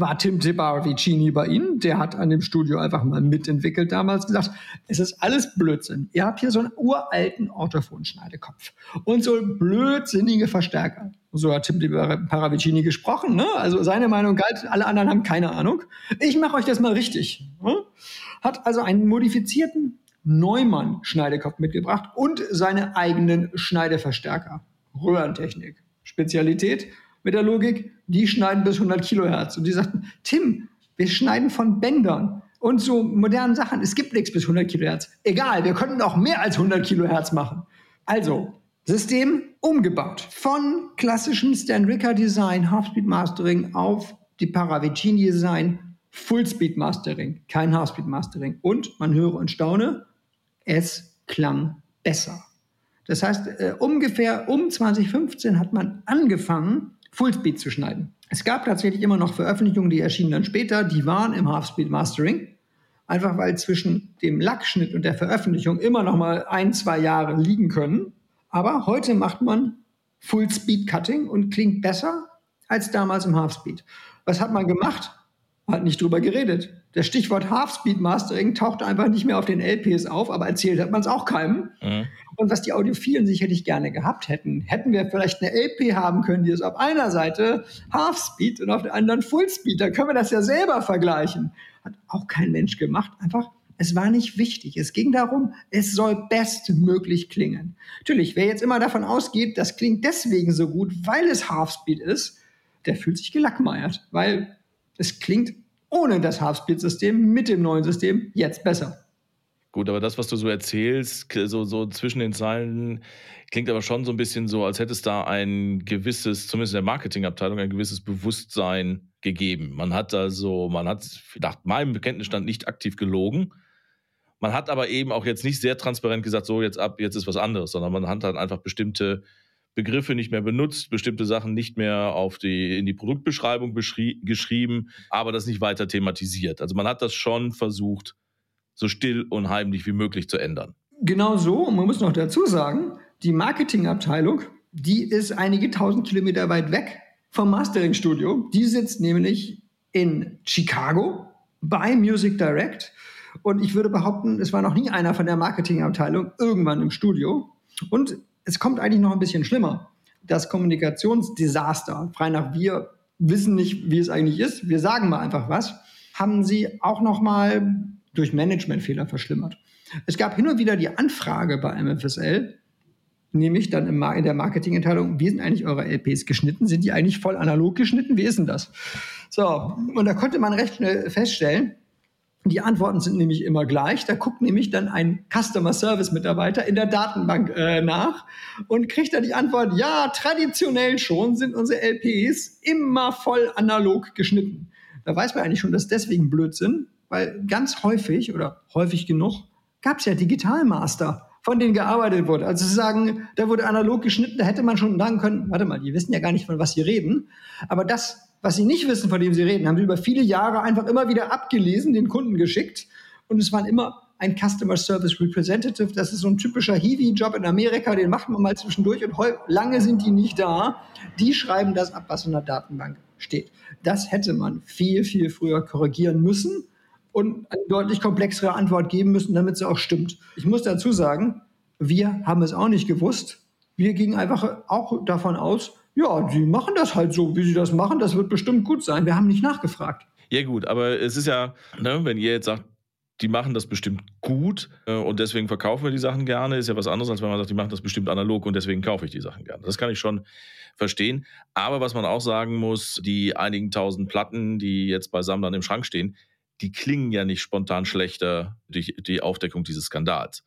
S1: war Tim Tibaravicini bei Ihnen. Der hat an dem Studio einfach mal mitentwickelt damals gesagt, es ist alles Blödsinn. Ihr habt hier so einen uralten Orthophon-Schneidekopf und so blödsinnige Verstärker. So hat Tim Tibaravicini gesprochen. Ne? Also seine Meinung galt, alle anderen haben keine Ahnung. Ich mache euch das mal richtig. Ne? Hat also einen modifizierten Neumann-Schneidekopf mitgebracht und seine eigenen Schneideverstärker. Röhrentechnik. Spezialität mit der Logik, die schneiden bis 100 Kilohertz. Und die sagten, Tim, wir schneiden von Bändern und so modernen Sachen. Es gibt nichts bis 100 Kilohertz. Egal, wir könnten auch mehr als 100 Kilohertz machen. Also, System umgebaut. Von klassischem Stan Ricker Design, Half-Speed Mastering auf die Paravicini Design, Full-Speed Mastering, kein Half-Speed Mastering. Und man höre und staune, es klang besser. Das heißt, äh, ungefähr um 2015 hat man angefangen, Fullspeed zu schneiden. Es gab tatsächlich immer noch Veröffentlichungen, die erschienen dann später, die waren im Half-Speed Mastering. Einfach weil zwischen dem Lackschnitt und der Veröffentlichung immer noch mal ein, zwei Jahre liegen können. Aber heute macht man Full-Speed Cutting und klingt besser als damals im Half-Speed. Was hat man gemacht? Hat nicht drüber geredet. Das Stichwort Half-Speed Mastering taucht einfach nicht mehr auf den LPs auf, aber erzählt hat man es auch keinem. Mhm. Und was die Audiophilen sicherlich gerne gehabt hätten, hätten wir vielleicht eine LP haben können, die ist auf einer Seite Half-Speed und auf der anderen Full-Speed. Da können wir das ja selber vergleichen. Hat auch kein Mensch gemacht. Einfach es war nicht wichtig. Es ging darum, es soll bestmöglich klingen. Natürlich, wer jetzt immer davon ausgeht, das klingt deswegen so gut, weil es Half-Speed ist, der fühlt sich gelackmeiert, weil es klingt ohne das Half-Speed-System mit dem neuen System jetzt besser.
S2: Gut, aber das, was du so erzählst, so, so zwischen den Zeilen, klingt aber schon so ein bisschen so, als hätte es da ein gewisses, zumindest in der Marketingabteilung, ein gewisses Bewusstsein gegeben. Man hat also, man hat nach meinem Bekenntnisstand nicht aktiv gelogen. Man hat aber eben auch jetzt nicht sehr transparent gesagt, so jetzt ab, jetzt ist was anderes, sondern man hat dann einfach bestimmte Begriffe nicht mehr benutzt, bestimmte Sachen nicht mehr auf die, in die Produktbeschreibung geschrieben, aber das nicht weiter thematisiert. Also man hat das schon versucht, so still und heimlich wie möglich zu ändern.
S1: Genau so. Und man muss noch dazu sagen, die Marketingabteilung, die ist einige tausend Kilometer weit weg vom Mastering-Studio. Die sitzt nämlich in Chicago bei Music Direct. Und ich würde behaupten, es war noch nie einer von der Marketingabteilung irgendwann im Studio. Und es kommt eigentlich noch ein bisschen schlimmer. Das Kommunikationsdesaster, frei nach wir wissen nicht, wie es eigentlich ist, wir sagen mal einfach was, haben sie auch noch mal durch Managementfehler verschlimmert. Es gab hin und wieder die Anfrage bei MFSL, nämlich dann in der Marketingentscheidung, wie sind eigentlich eure LPs geschnitten? Sind die eigentlich voll analog geschnitten? Wie ist denn das? So, und da konnte man recht schnell feststellen, die Antworten sind nämlich immer gleich. Da guckt nämlich dann ein Customer Service Mitarbeiter in der Datenbank äh, nach und kriegt dann die Antwort, ja, traditionell schon sind unsere LPs immer voll analog geschnitten. Da weiß man eigentlich schon, dass deswegen Blödsinn, weil ganz häufig oder häufig genug gab es ja Digitalmaster, von denen gearbeitet wurde. Also zu sagen, da wurde analog geschnitten, da hätte man schon sagen können, warte mal, die wissen ja gar nicht, von was sie reden. Aber das, was sie nicht wissen, von dem sie reden, haben sie über viele Jahre einfach immer wieder abgelesen, den Kunden geschickt. Und es waren immer ein Customer Service Representative. Das ist so ein typischer Hiwi-Job in Amerika, den macht man mal zwischendurch und lange sind die nicht da. Die schreiben das ab, was in der Datenbank steht. Das hätte man viel, viel früher korrigieren müssen und eine deutlich komplexere Antwort geben müssen, damit sie auch stimmt. Ich muss dazu sagen, wir haben es auch nicht gewusst. Wir gingen einfach auch davon aus, ja, die machen das halt so, wie sie das machen, das wird bestimmt gut sein. Wir haben nicht nachgefragt.
S2: Ja gut, aber es ist ja, ne, wenn ihr jetzt sagt, die machen das bestimmt gut äh, und deswegen verkaufen wir die Sachen gerne, ist ja was anderes, als wenn man sagt, die machen das bestimmt analog und deswegen kaufe ich die Sachen gerne. Das kann ich schon verstehen. Aber was man auch sagen muss, die einigen tausend Platten, die jetzt bei Sammlern im Schrank stehen, die klingen ja nicht spontan schlechter durch die Aufdeckung dieses Skandals.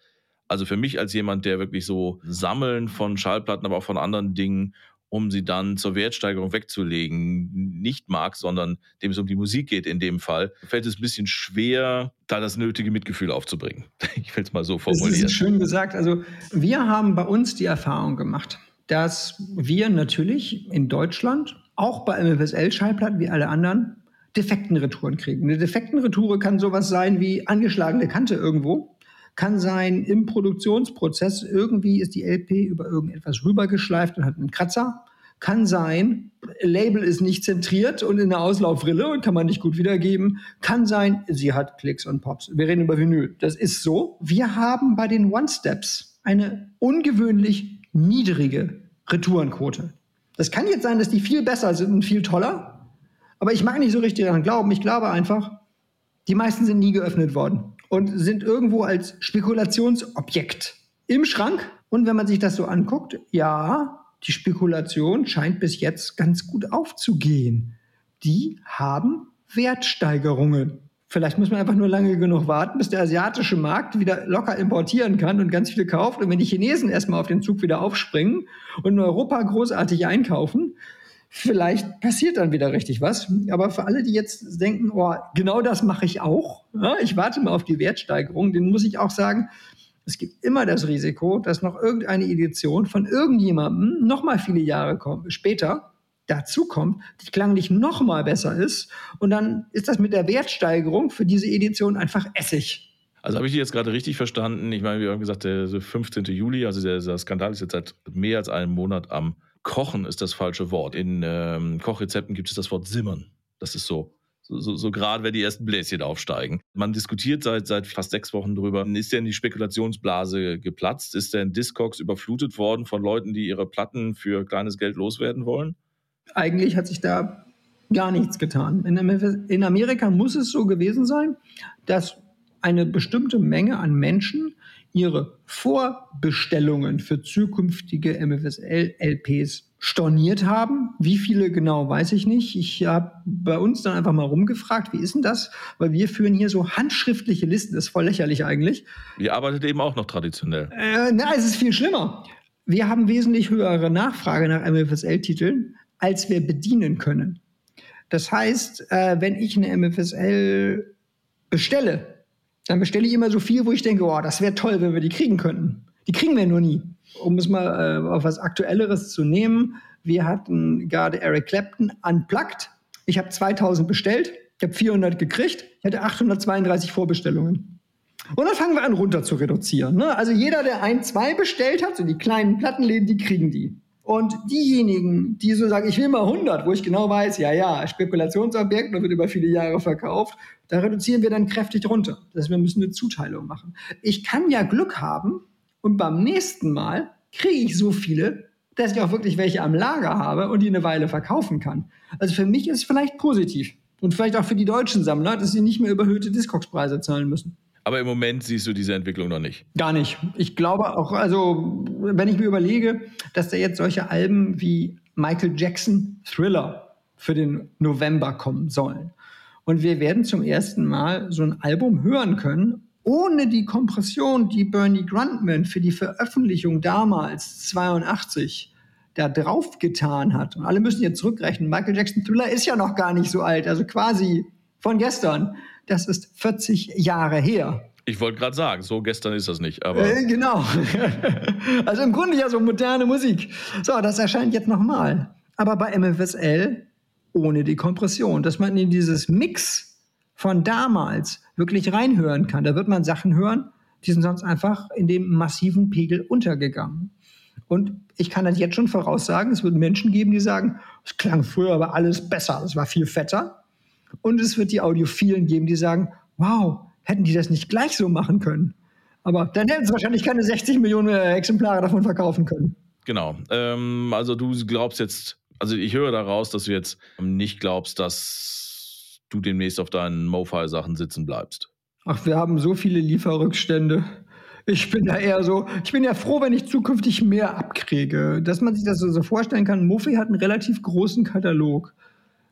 S2: Also für mich als jemand, der wirklich so Sammeln von Schallplatten, aber auch von anderen Dingen, um sie dann zur Wertsteigerung wegzulegen, nicht mag, sondern dem es um die Musik geht in dem Fall, fällt es ein bisschen schwer, da das nötige Mitgefühl aufzubringen. Ich will es mal so formulieren.
S1: Das ist schön gesagt. Also wir haben bei uns die Erfahrung gemacht, dass wir natürlich in Deutschland auch bei MFSL-Schallplatten wie alle anderen defekten Retouren kriegen. Eine defekten Retoure kann sowas sein wie angeschlagene Kante irgendwo. Kann sein, im Produktionsprozess irgendwie ist die LP über irgendetwas rübergeschleift und hat einen Kratzer. Kann sein, Label ist nicht zentriert und in der Auslaufrille und kann man nicht gut wiedergeben. Kann sein, sie hat Klicks und Pops. Wir reden über Vinyl. Das ist so. Wir haben bei den One-Steps eine ungewöhnlich niedrige Retourenquote. Das kann jetzt sein, dass die viel besser sind und viel toller. Aber ich mag nicht so richtig daran glauben. Ich glaube einfach, die meisten sind nie geöffnet worden und sind irgendwo als Spekulationsobjekt im Schrank. Und wenn man sich das so anguckt, ja, die Spekulation scheint bis jetzt ganz gut aufzugehen. Die haben Wertsteigerungen. Vielleicht muss man einfach nur lange genug warten, bis der asiatische Markt wieder locker importieren kann und ganz viel kauft. Und wenn die Chinesen erstmal auf den Zug wieder aufspringen und in Europa großartig einkaufen, Vielleicht passiert dann wieder richtig was. Aber für alle, die jetzt denken, oh, genau das mache ich auch, ja, ich warte mal auf die Wertsteigerung, den muss ich auch sagen, es gibt immer das Risiko, dass noch irgendeine Edition von irgendjemandem noch mal viele Jahre kommt, später dazu kommt, die klanglich noch mal besser ist. Und dann ist das mit der Wertsteigerung für diese Edition einfach Essig.
S2: Also habe ich die jetzt gerade richtig verstanden? Ich meine, wir haben gesagt, der 15. Juli, also der, der Skandal ist jetzt seit mehr als einem Monat am Kochen ist das falsche Wort. In ähm, Kochrezepten gibt es das Wort Simmern. Das ist so. So, so, gerade, wenn die ersten Bläschen aufsteigen. Man diskutiert seit, seit fast sechs Wochen drüber. Ist denn die Spekulationsblase geplatzt? Ist denn Discogs überflutet worden von Leuten, die ihre Platten für kleines Geld loswerden wollen?
S1: Eigentlich hat sich da gar nichts getan. In Amerika muss es so gewesen sein, dass eine bestimmte Menge an Menschen ihre Vorbestellungen für zukünftige MFSL-LPs storniert haben. Wie viele genau, weiß ich nicht. Ich habe bei uns dann einfach mal rumgefragt, wie ist denn das? Weil wir führen hier so handschriftliche Listen, das ist voll lächerlich eigentlich.
S2: Ihr arbeitet eben auch noch traditionell.
S1: Äh, na, es ist viel schlimmer. Wir haben wesentlich höhere Nachfrage nach MFSL-Titeln, als wir bedienen können. Das heißt, äh, wenn ich eine MFSL bestelle, dann bestelle ich immer so viel, wo ich denke, oh, das wäre toll, wenn wir die kriegen könnten. Die kriegen wir nur nie. Um es mal äh, auf was Aktuelleres zu nehmen, wir hatten gerade Eric Clapton unplugged. Ich habe 2000 bestellt, ich habe 400 gekriegt, ich hatte 832 Vorbestellungen. Und dann fangen wir an, runter zu reduzieren. Ne? Also jeder, der ein, zwei bestellt hat, so die kleinen Plattenläden, die kriegen die. Und diejenigen, die so sagen, ich will mal 100, wo ich genau weiß, ja, ja, Spekulationsobjekt, das wird über viele Jahre verkauft, da reduzieren wir dann kräftig runter. Das heißt, wir müssen eine Zuteilung machen. Ich kann ja Glück haben und beim nächsten Mal kriege ich so viele, dass ich auch wirklich welche am Lager habe und die eine Weile verkaufen kann. Also für mich ist es vielleicht positiv. Und vielleicht auch für die deutschen Sammler, dass sie nicht mehr überhöhte Discogs-Preise zahlen müssen.
S2: Aber im Moment siehst du diese Entwicklung noch nicht.
S1: Gar nicht. Ich glaube auch, also wenn ich mir überlege, dass da jetzt solche Alben wie Michael Jackson Thriller für den November kommen sollen. Und wir werden zum ersten Mal so ein Album hören können, ohne die Kompression, die Bernie Grundman für die Veröffentlichung damals, 82, da drauf getan hat. Und alle müssen jetzt zurückrechnen. Michael Jackson Thriller ist ja noch gar nicht so alt, also quasi von gestern. Das ist 40 Jahre her.
S2: Ich wollte gerade sagen, so gestern ist das nicht, aber.
S1: Äh, genau. also im Grunde ja so moderne Musik. So, das erscheint jetzt nochmal. Aber bei MFSL ohne die Kompression, dass man in dieses Mix von damals wirklich reinhören kann. Da wird man Sachen hören, die sind sonst einfach in dem massiven Pegel untergegangen. Und ich kann das jetzt schon voraussagen, es wird Menschen geben, die sagen, es klang früher aber alles besser, es war viel fetter. Und es wird die Audiophilen geben, die sagen, wow, hätten die das nicht gleich so machen können. Aber dann hätten sie wahrscheinlich keine 60 Millionen äh, Exemplare davon verkaufen können.
S2: Genau. Ähm, also du glaubst jetzt, also ich höre daraus, dass du jetzt nicht glaubst, dass du demnächst auf deinen Mofi-Sachen sitzen bleibst.
S1: Ach, wir haben so viele Lieferrückstände. Ich bin da eher so, ich bin ja froh, wenn ich zukünftig mehr abkriege. Dass man sich das so vorstellen kann, Mofi hat einen relativ großen Katalog.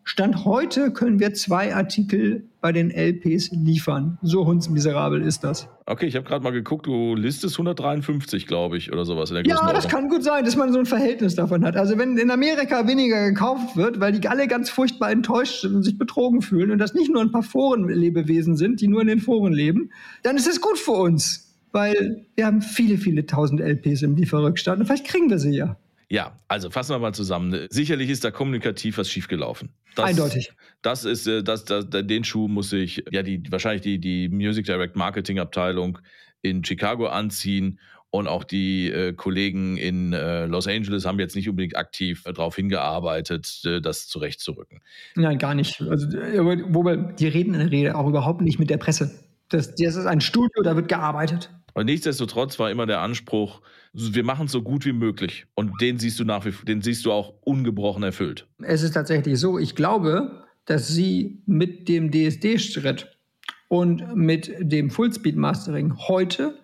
S1: Stand heute können wir zwei Artikel bei den LPs liefern. So hundsmiserabel ist das.
S2: Okay, ich habe gerade mal geguckt, du listest 153, glaube ich, oder sowas.
S1: In der ja, das kann gut sein, dass man so ein Verhältnis davon hat. Also wenn in Amerika weniger gekauft wird, weil die alle ganz furchtbar enttäuscht sind und sich betrogen fühlen und das nicht nur ein paar Forenlebewesen sind, die nur in den Foren leben, dann ist es gut für uns, weil wir haben viele, viele tausend LPs im Lieferrückstand und vielleicht kriegen wir sie ja.
S2: Ja, also fassen wir mal zusammen. Sicherlich ist da kommunikativ was schiefgelaufen.
S1: Das, Eindeutig.
S2: Das ist, äh, das, das, den Schuh muss sich ja die, wahrscheinlich die, die Music Direct Marketing Abteilung in Chicago anziehen. Und auch die äh, Kollegen in äh, Los Angeles haben jetzt nicht unbedingt aktiv äh, darauf hingearbeitet, äh, das zurechtzurücken.
S1: Nein, gar nicht. Also, äh, wobei, die reden in der Rede auch überhaupt nicht mit der Presse. Das, das ist ein Studio, da wird gearbeitet.
S2: Und nichtsdestotrotz war immer der Anspruch, wir machen es so gut wie möglich. Und den siehst du nach wie den siehst du auch ungebrochen erfüllt.
S1: Es ist tatsächlich so, ich glaube, dass sie mit dem DSD-Schritt und mit dem Fullspeed-Mastering heute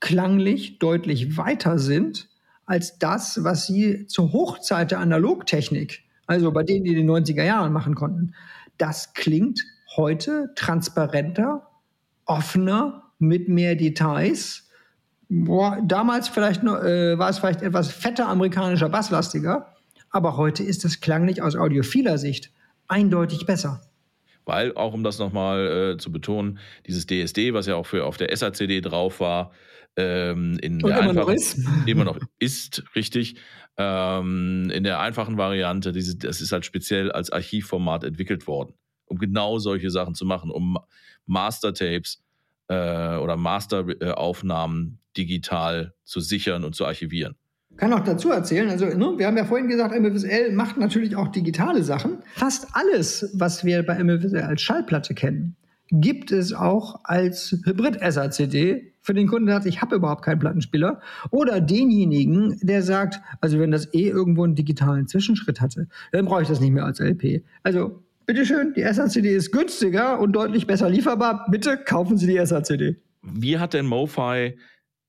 S1: klanglich deutlich weiter sind als das, was sie zur Hochzeit der Analogtechnik, also bei denen, die in den 90er Jahren machen konnten. Das klingt heute transparenter, offener, mit mehr Details boah, damals vielleicht noch, äh, war es vielleicht etwas fetter amerikanischer Basslastiger, aber heute ist das klanglich aus audiophiler Sicht eindeutig besser.
S2: Weil, auch um das nochmal äh, zu betonen, dieses DSD, was ja auch für auf der SACD drauf war, ähm, in
S1: Und der immer noch ist.
S2: Immer noch ist, richtig. Ähm, in der einfachen Variante, diese, das ist halt speziell als Archivformat entwickelt worden, um genau solche Sachen zu machen, um Mastertapes äh, oder Masteraufnahmen digital zu sichern und zu archivieren.
S1: Kann auch dazu erzählen, also ne, wir haben ja vorhin gesagt, MFSL macht natürlich auch digitale Sachen. Fast alles, was wir bei MFSL als Schallplatte kennen, gibt es auch als Hybrid-SACD für den Kunden, der sagt, ich habe überhaupt keinen Plattenspieler. Oder denjenigen, der sagt, also wenn das eh irgendwo einen digitalen Zwischenschritt hatte, dann brauche ich das nicht mehr als LP. Also bitteschön, die SACD ist günstiger und deutlich besser lieferbar. Bitte kaufen Sie die SACD.
S2: Wie hat denn MoFi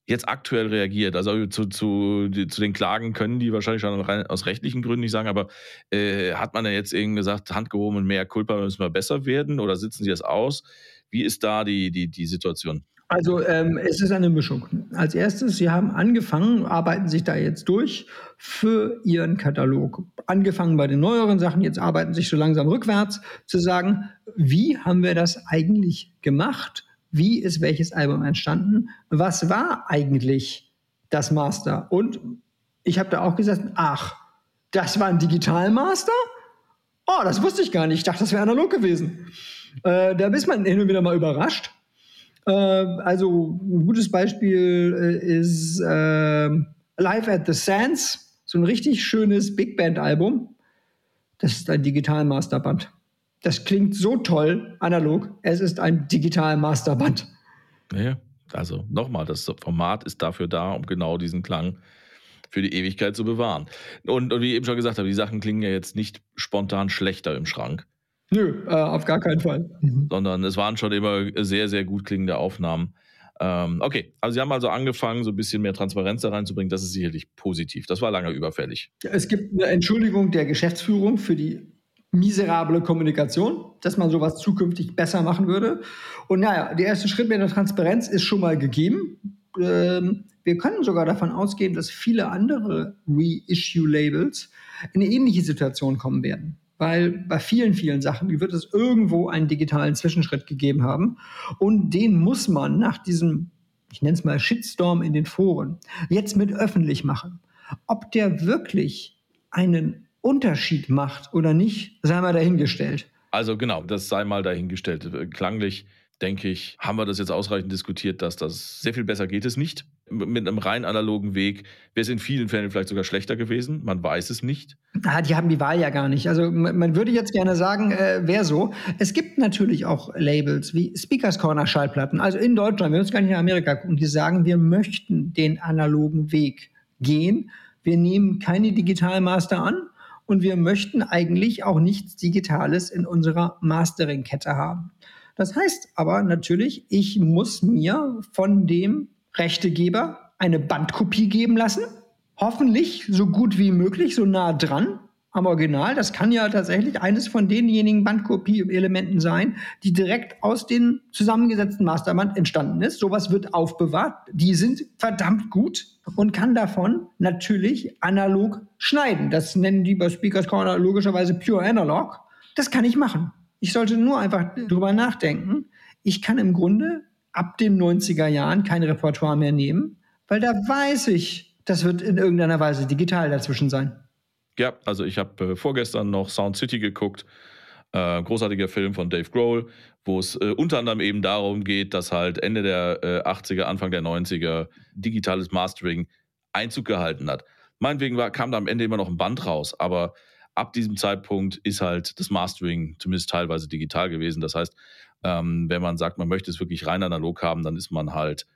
S2: jetzt aktuell reagiert? Also zu, zu, zu den Klagen können die wahrscheinlich schon aus rechtlichen Gründen nicht sagen, aber äh, hat man ja jetzt irgendwie gesagt, Hand gehoben und mehr Culpa müssen wir besser werden oder sitzen sie das aus? Wie ist da die, die, die Situation?
S1: Also ähm, es ist eine Mischung. Als erstes, Sie haben angefangen, arbeiten sich da jetzt durch für Ihren Katalog. Angefangen bei den neueren Sachen, jetzt arbeiten sich so langsam rückwärts, zu sagen, wie haben wir das eigentlich gemacht? Wie ist welches Album entstanden? Was war eigentlich das Master? Und ich habe da auch gesagt, ach, das war ein Digitalmaster? Oh, das wusste ich gar nicht. Ich dachte, das wäre analog gewesen. Äh, da ist man hin und wieder mal überrascht. Äh, also ein gutes Beispiel äh, ist äh, Live at the Sands, so ein richtig schönes Big Band Album. Das ist ein Digital-Masterband. Das klingt so toll analog. Es ist ein Digital-Masterband.
S2: Ja, also nochmal, das Format ist dafür da, um genau diesen Klang für die Ewigkeit zu bewahren. Und, und wie ich eben schon gesagt habe, die Sachen klingen ja jetzt nicht spontan schlechter im Schrank.
S1: Nö, äh, auf gar keinen Fall.
S2: Mhm. Sondern es waren schon immer sehr, sehr gut klingende Aufnahmen. Ähm, okay, also Sie haben also angefangen, so ein bisschen mehr Transparenz da reinzubringen. Das ist sicherlich positiv. Das war lange überfällig.
S1: Es gibt eine Entschuldigung der Geschäftsführung für die miserable Kommunikation, dass man sowas zukünftig besser machen würde. Und naja, der erste Schritt mit der Transparenz ist schon mal gegeben. Ähm, wir können sogar davon ausgehen, dass viele andere Reissue-Labels in eine ähnliche Situation kommen werden. Weil bei vielen, vielen Sachen wird es irgendwo einen digitalen Zwischenschritt gegeben haben. Und den muss man nach diesem, ich nenne es mal Shitstorm in den Foren, jetzt mit öffentlich machen. Ob der wirklich einen Unterschied macht oder nicht, sei mal dahingestellt.
S2: Also genau, das sei mal dahingestellt. Klanglich denke ich, haben wir das jetzt ausreichend diskutiert, dass das sehr viel besser geht es nicht. Mit einem rein analogen Weg wäre es in vielen Fällen vielleicht sogar schlechter gewesen. Man weiß es nicht.
S1: Ah, die haben die Wahl ja gar nicht. Also man würde jetzt gerne sagen, äh, wäre so. Es gibt natürlich auch Labels wie Speakers Corner Schallplatten. Also in Deutschland, wir müssen gar nicht in Amerika gucken, die sagen, wir möchten den analogen Weg gehen. Wir nehmen keine Digitalmaster an und wir möchten eigentlich auch nichts Digitales in unserer Mastering-Kette haben. Das heißt aber natürlich, ich muss mir von dem Rechtegeber eine Bandkopie geben lassen. Hoffentlich so gut wie möglich, so nah dran am Original. Das kann ja tatsächlich eines von denjenigen Bandkopie-Elementen sein, die direkt aus den zusammengesetzten Masterband entstanden ist. Sowas wird aufbewahrt. Die sind verdammt gut und kann davon natürlich analog schneiden. Das nennen die bei Speakers Corner logischerweise Pure Analog. Das kann ich machen. Ich sollte nur einfach drüber nachdenken. Ich kann im Grunde ab den 90er Jahren kein Repertoire mehr nehmen, weil da weiß ich, das wird in irgendeiner Weise digital dazwischen sein.
S2: Ja, also ich habe äh, vorgestern noch Sound City geguckt. Äh, großartiger Film von Dave Grohl, wo es äh, unter anderem eben darum geht, dass halt Ende der äh, 80er, Anfang der 90er digitales Mastering Einzug gehalten hat. Meinetwegen war, kam da am Ende immer noch ein Band raus, aber ab diesem Zeitpunkt ist halt das Mastering zumindest teilweise digital gewesen. Das heißt, ähm, wenn man sagt, man möchte es wirklich rein analog haben, dann ist man halt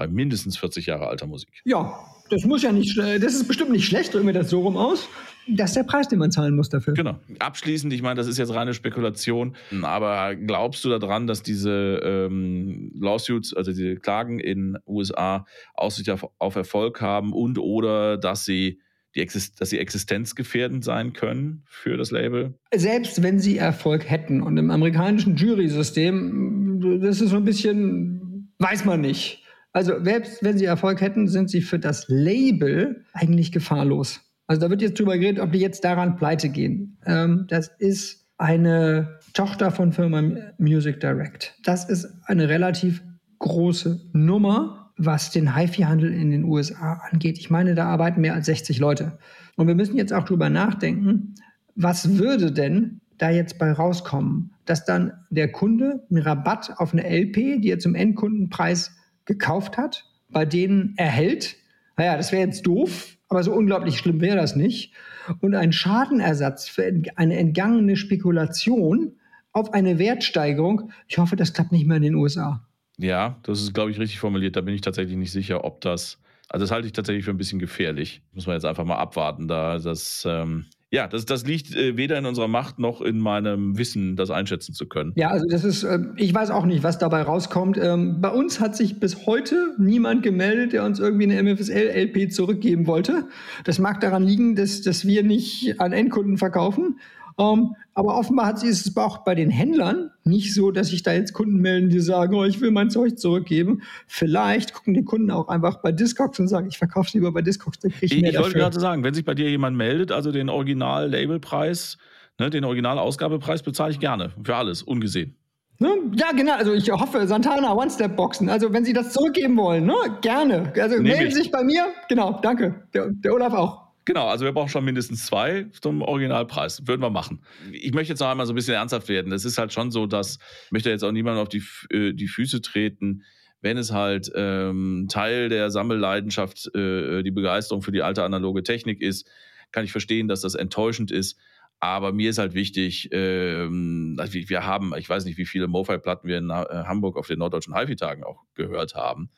S2: bei mindestens 40 Jahre alter Musik.
S1: Ja, das muss ja nicht, das ist bestimmt nicht schlecht, drücken wir das so rum aus. Das ist der Preis, den man zahlen muss dafür.
S2: Genau. Abschließend, ich meine, das ist jetzt reine Spekulation, aber glaubst du daran, dass diese ähm, Lawsuits, also diese Klagen in USA Aussicht auf, auf Erfolg haben und oder dass sie die Exist dass sie existenzgefährdend sein können für das Label?
S1: Selbst wenn sie Erfolg hätten und im amerikanischen Jury-System, das ist so ein bisschen, weiß man nicht. Also selbst wenn sie Erfolg hätten, sind sie für das Label eigentlich gefahrlos. Also da wird jetzt drüber geredet, ob die jetzt daran pleite gehen. Ähm, das ist eine Tochter von Firma Music Direct. Das ist eine relativ große Nummer, was den HiFi-Handel in den USA angeht. Ich meine, da arbeiten mehr als 60 Leute. Und wir müssen jetzt auch drüber nachdenken, was würde denn da jetzt bei rauskommen, dass dann der Kunde einen Rabatt auf eine LP, die er zum Endkundenpreis gekauft hat, bei denen erhält. Naja, das wäre jetzt doof, aber so unglaublich schlimm wäre das nicht. Und ein Schadenersatz für eine entgangene Spekulation auf eine Wertsteigerung, ich hoffe, das klappt nicht mehr in den USA.
S2: Ja, das ist, glaube ich, richtig formuliert. Da bin ich tatsächlich nicht sicher, ob das. Also, das halte ich tatsächlich für ein bisschen gefährlich. Muss man jetzt einfach mal abwarten, da das. Ähm ja, das, das liegt äh, weder in unserer Macht noch in meinem Wissen, das einschätzen zu können.
S1: Ja, also das ist, äh, ich weiß auch nicht, was dabei rauskommt. Ähm, bei uns hat sich bis heute niemand gemeldet, der uns irgendwie eine MFSL-LP zurückgeben wollte. Das mag daran liegen, dass, dass wir nicht an Endkunden verkaufen. Ähm, aber offenbar hat sie es auch bei den Händlern nicht so, dass sich da jetzt Kunden melden, die sagen, oh, ich will mein Zeug zurückgeben. Vielleicht gucken die Kunden auch einfach bei Discogs und sagen, ich verkaufe es lieber bei Discogs,
S2: dann kriege ich, ich mehr Ich wollte gerade sagen, wenn sich bei dir jemand meldet, also den Original-Labelpreis, ne, den Originalausgabepreis bezahle ich gerne für alles, ungesehen.
S1: Ne? Ja, genau. Also ich hoffe, Santana One-Step-Boxen. Also wenn Sie das zurückgeben wollen, ne? gerne. Also Nehm melden Sie sich bei mir. Genau, danke. Der, der Olaf auch.
S2: Genau, also wir brauchen schon mindestens zwei zum Originalpreis. Würden wir machen. Ich möchte jetzt noch einmal so ein bisschen ernsthaft werden. Es ist halt schon so, dass ich möchte jetzt auch niemandem auf die, äh, die Füße treten, wenn es halt ähm, Teil der Sammelleidenschaft, äh, die Begeisterung für die alte analoge Technik ist, kann ich verstehen, dass das enttäuschend ist. Aber mir ist halt wichtig, ähm, wir haben, ich weiß nicht, wie viele Mofi-Platten wir in äh, Hamburg auf den norddeutschen HiFi-Tagen auch gehört haben.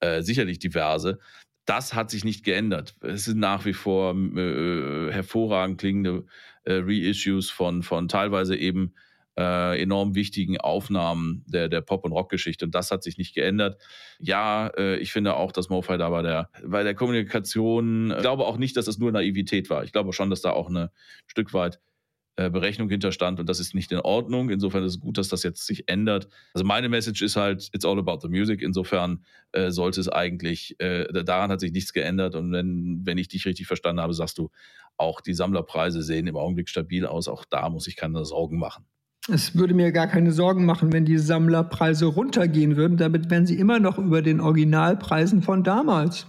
S2: Äh, sicherlich diverse das hat sich nicht geändert. Es sind nach wie vor äh, hervorragend klingende äh, Reissues von, von teilweise eben äh, enorm wichtigen Aufnahmen der, der Pop- und Rockgeschichte. Und das hat sich nicht geändert. Ja, äh, ich finde auch, dass MoFi da bei der, bei der Kommunikation, ich glaube auch nicht, dass es nur Naivität war. Ich glaube schon, dass da auch ein Stück weit äh, Berechnung hinterstand und das ist nicht in Ordnung. Insofern ist es gut, dass das jetzt sich ändert. Also meine Message ist halt, it's all about the music. Insofern äh, sollte es eigentlich, äh, daran hat sich nichts geändert und wenn, wenn ich dich richtig verstanden habe, sagst du, auch die Sammlerpreise sehen im Augenblick stabil aus. Auch da muss ich keine Sorgen machen.
S1: Es würde mir gar keine Sorgen machen, wenn die Sammlerpreise runtergehen würden. Damit wären sie immer noch über den Originalpreisen von damals.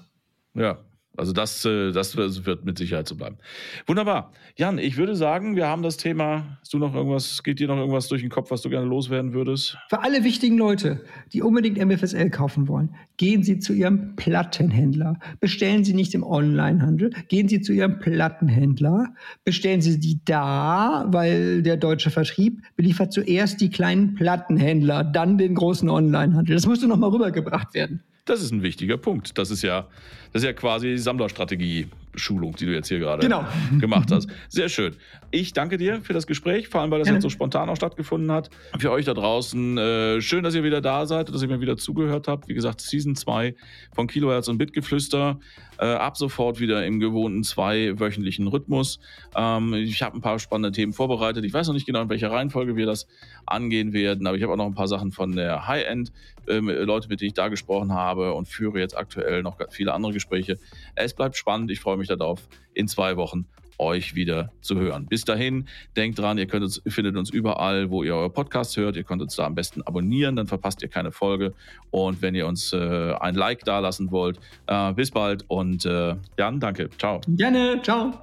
S2: Ja, also das, äh, das wird mit Sicherheit so bleiben. Wunderbar. Jan, ich würde sagen, wir haben das Thema. Hast du noch irgendwas, geht dir noch irgendwas durch den Kopf, was du gerne loswerden würdest?
S1: Für alle wichtigen Leute, die unbedingt MFSL kaufen wollen, gehen Sie zu Ihrem Plattenhändler. Bestellen Sie nicht im Onlinehandel. Gehen Sie zu Ihrem Plattenhändler. Bestellen Sie die da, weil der deutsche Vertrieb beliefert zuerst die kleinen Plattenhändler, dann den großen Onlinehandel. Das musste noch mal rübergebracht werden.
S2: Das ist ein wichtiger Punkt. Das ist ja, das ist ja quasi Sammlerstrategie. Schulung, die du jetzt hier gerade genau. gemacht hast. Sehr schön. Ich danke dir für das Gespräch, vor allem weil das ja. jetzt so spontan auch stattgefunden hat. Für euch da draußen, äh, schön, dass ihr wieder da seid und dass ihr mir wieder zugehört habt. Wie gesagt, Season 2 von Kilohertz und Bitgeflüster. Äh, ab sofort wieder im gewohnten zweiwöchentlichen Rhythmus. Ähm, ich habe ein paar spannende Themen vorbereitet. Ich weiß noch nicht genau, in welcher Reihenfolge wir das angehen werden, aber ich habe auch noch ein paar Sachen von der High-End, äh, Leute, mit denen ich da gesprochen habe und führe jetzt aktuell noch viele andere Gespräche. Es bleibt spannend. Ich freue mich darauf, in zwei Wochen euch wieder zu hören. Bis dahin, denkt dran, ihr könnt uns, findet uns überall, wo ihr eure Podcast hört. Ihr könnt uns da am besten abonnieren, dann verpasst ihr keine Folge. Und wenn ihr uns äh, ein Like dalassen wollt, äh, bis bald und äh, Jan, danke. Ciao.
S1: Gerne, ciao.